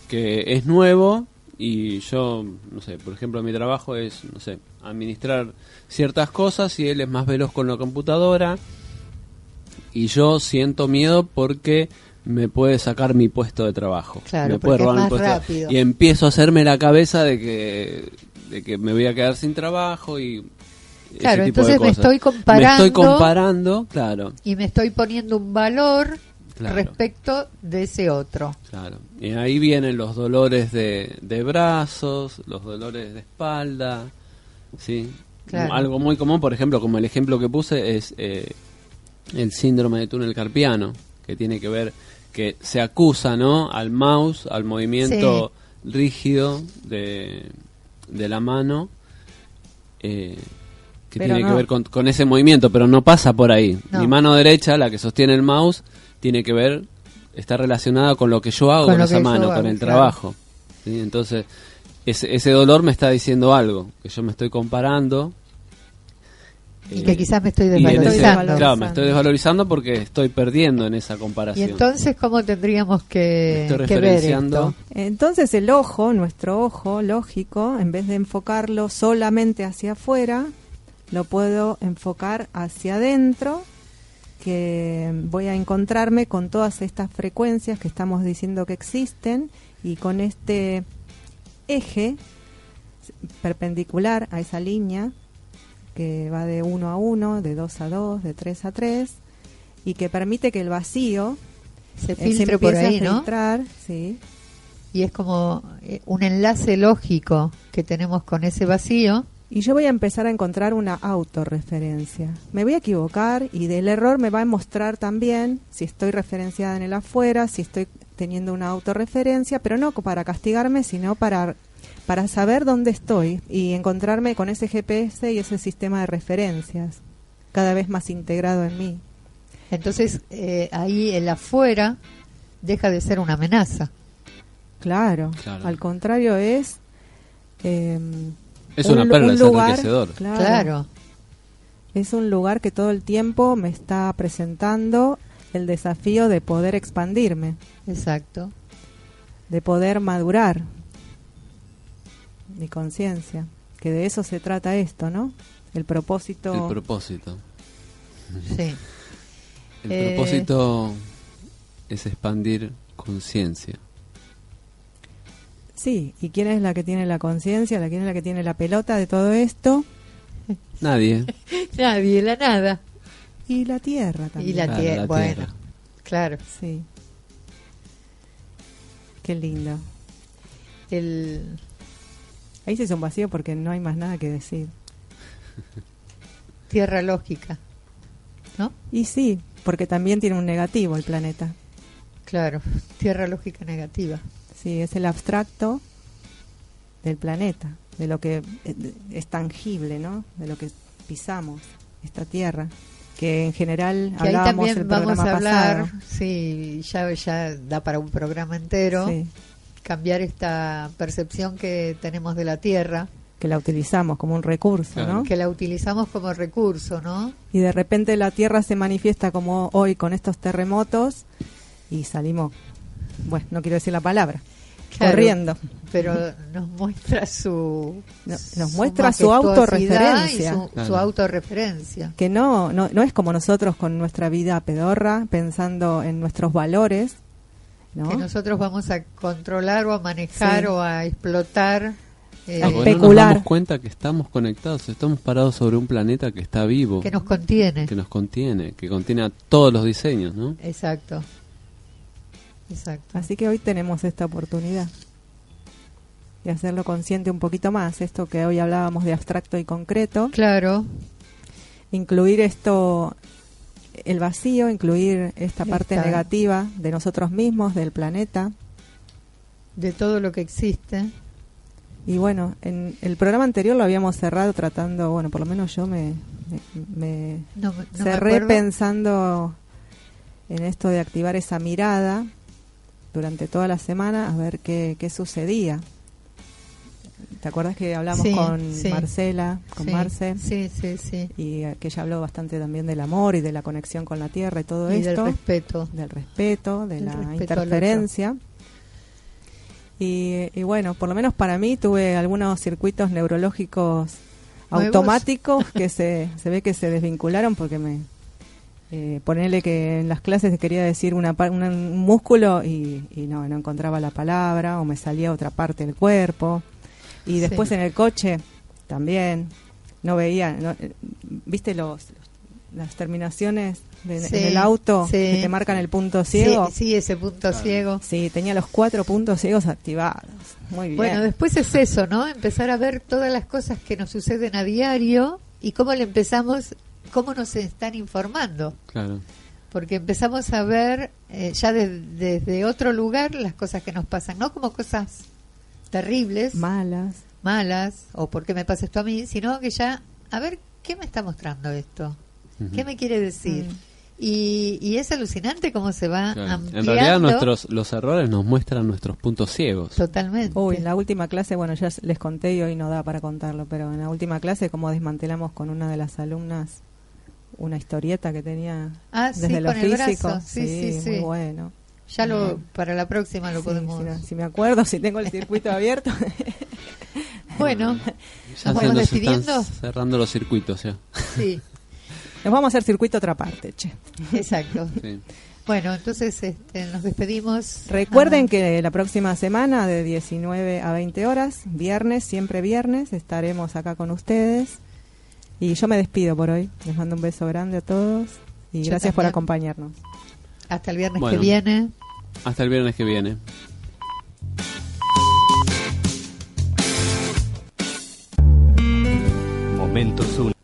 Que es nuevo y yo, no sé, por ejemplo, mi trabajo es, no sé, administrar ciertas cosas y él es más veloz con la computadora y yo siento miedo porque me puede sacar mi puesto de trabajo. Claro, me puede robar mi puesto de- rápido. Y empiezo a hacerme la cabeza de que, de que me voy a quedar sin trabajo y... Claro, entonces me estoy comparando- Me estoy comparando, claro. Y me estoy poniendo un valor Claro. respecto de ese otro. Claro. Y ahí vienen los dolores de, de brazos, los dolores de espalda, ¿sí? Claro. Algo muy común, por ejemplo, como el ejemplo que puse, es eh, el síndrome de túnel carpiano, que tiene que ver que se acusa, ¿no? Al mouse, al movimiento rígido de, de la mano, eh, que Pero tiene que ver con, con ese movimiento, pero no pasa por ahí. No. Mi mano derecha, la que sostiene el mouse, tiene que ver, está relacionada con lo que yo hago Con esa mano, hago, con el claro. trabajo. ¿sí? Entonces, ese, ese dolor me está diciendo algo, que yo me estoy comparando. Y eh, que quizás me estoy y ese- desvalorizando. claro, me estoy desvalorizando porque estoy perdiendo en esa Y comparación. entonces, ¿cómo tendríamos que, Estoy que ver referenciando. esto? Entonces el ojo, nuestro ojo lógico, en vez de enfocarlo solamente hacia afuera, lo puedo enfocar hacia adentro, que voy a encontrarme con todas estas frecuencias que estamos diciendo que existen y con este eje perpendicular a esa línea que va de 1 a 1, de 2 a 2, de 3 a 3 y que permite que el vacío Se eh, filtre por ahí, a ¿no? filtrar, sí, Y es como eh, un enlace lógico que tenemos con ese vacío. Y yo voy a empezar a encontrar una autorreferencia. Me voy a equivocar y del error me va a mostrar también si estoy referenciada en el afuera, si estoy teniendo una autorreferencia, pero no para castigarme, sino para, para saber dónde estoy y encontrarme con ese GPS y ese sistema de referencias cada vez más integrado en mí. Entonces, eh, ahí el afuera deja de ser una amenaza. Claro, Claro. al contrario es... eh, es un una perla, un es lugar- enriquecedor. claro. Claro. Es un lugar que todo el tiempo me está presentando el desafío de poder expandirme, Exacto. de poder madurar mi conciencia, que de eso se trata esto, ¿no? El propósito. El propósito. Sí. El Eh, propósito es expandir conciencia. Sí, ¿y quién es la que tiene la conciencia? ¿La quién es la que tiene la pelota de todo esto? Nadie. Nadie, la nada. Y la tierra Y también. la Claro, tierra. la Bueno, tierra. claro. Sí. Qué lindo. El, Ahí se hizo un vacío porque no hay más nada que decir. tierra lógica. ¿No? Y sí, porque también tiene un negativo el planeta. Claro. Tierra lógica negativa. Sí, es el abstracto del planeta, de lo que eh, es tangible, ¿no? De lo que pisamos, esta tierra que en general Que ahí hablábamos también el vamos programa a hablar, pasado. sí, ya, ya da para un programa entero, Sí, cambiar esta percepción que tenemos de la tierra, que la utilizamos como un recurso, Claro. ¿no? que la utilizamos como recurso, ¿no? Y de repente la tierra se manifiesta como hoy con estos terremotos y salimos, bueno, no quiero decir la palabra, Claro, corriendo. Pero nos muestra su... No- nos muestra su autorreferencia. y Su, su autorreferencia. Que no, no, no es como nosotros con nuestra vida pedorra, pensando en nuestros valores, ¿no? Que nosotros vamos a controlar o a manejar Sí. o a explotar. eh, A Ah, porque no nos especular. damos cuenta que estamos conectados, estamos parados sobre un planeta que está vivo, que nos contiene. que nos contiene, que contiene a todos los diseños, ¿no? Exacto. Exacto. Así que hoy tenemos esta oportunidad de hacerlo consciente un poquito más, esto que hoy hablábamos de abstracto y concreto, Claro, incluir esto, el vacío, incluir esta parte negativa de nosotros mismos, del planeta. de todo lo que existe. Y bueno, en el programa anterior lo habíamos cerrado tratando, bueno, por lo menos yo me, me- me No, no cerré pensando en esto de activar esa mirada durante toda la semana a ver qué, qué sucedía. ¿Te acuerdas que hablamos Sí, con sí. Marcela, con Sí, Marce? Sí, sí, sí. Y eh, que ella habló bastante también del amor y de la conexión con la tierra y todo Y del esto. respeto. del respeto, de Del la respeto interferencia. Y, y bueno, por lo menos para mí tuve algunos circuitos neurológicos Nuevos. automáticos que se, se ve que se desvincularon porque me eh, ponele que en las clases quería decir una, un músculo y, y no, no encontraba la palabra o me salía otra parte del cuerpo. Y después Sí. en el coche también no veía, no, eh, viste los las terminaciones de, Sí, en el auto sí. que te marcan el punto ciego. Sí, sí, ese punto ciego. Sí, tenía los cuatro puntos ciegos activados. Muy bien. Bueno, después es eso, ¿no? Empezar a ver todas las cosas que nos suceden a diario y cómo le empezamos, cómo nos están informando. Claro. Porque empezamos a ver eh, ya de- desde otro lugar las cosas que nos pasan, no como cosas terribles, Malas. malas, o por qué me pasa esto a mí, sino que ya, a ver, ¿qué me está mostrando esto? Ujú. ¿Qué me quiere decir? Mm. Y, y es alucinante cómo se va Claro. ampliando. En realidad nuestros los errores nos muestran nuestros puntos ciegos. Totalmente. Uy, en la última clase, bueno, ya les conté y hoy no da para contarlo, pero en la última clase, como desmantelamos con una de las alumnas una historieta que tenía Ah, sí, desde lo con el físico. brazo. Sí, sí, sí. muy bueno. Ya lo, para la próxima lo Sí, podemos. si, me- si me acuerdo, si tengo el circuito abierto. Bueno, Ya ¿Nos vamos despidiendo? cerrando los circuitos ya. sí, Nos vamos a hacer circuito otra parte, che. exacto. Sí. Bueno, entonces este, nos despedimos. Recuerden Ah, que la próxima semana de 19 a 20 horas, viernes, siempre viernes, estaremos acá con ustedes. Y yo me despido por hoy. Les mando un beso grande a todos y Yo gracias por acompañarnos. hasta el viernes Bueno. que viene. Hasta el viernes que viene. Momentos únicos.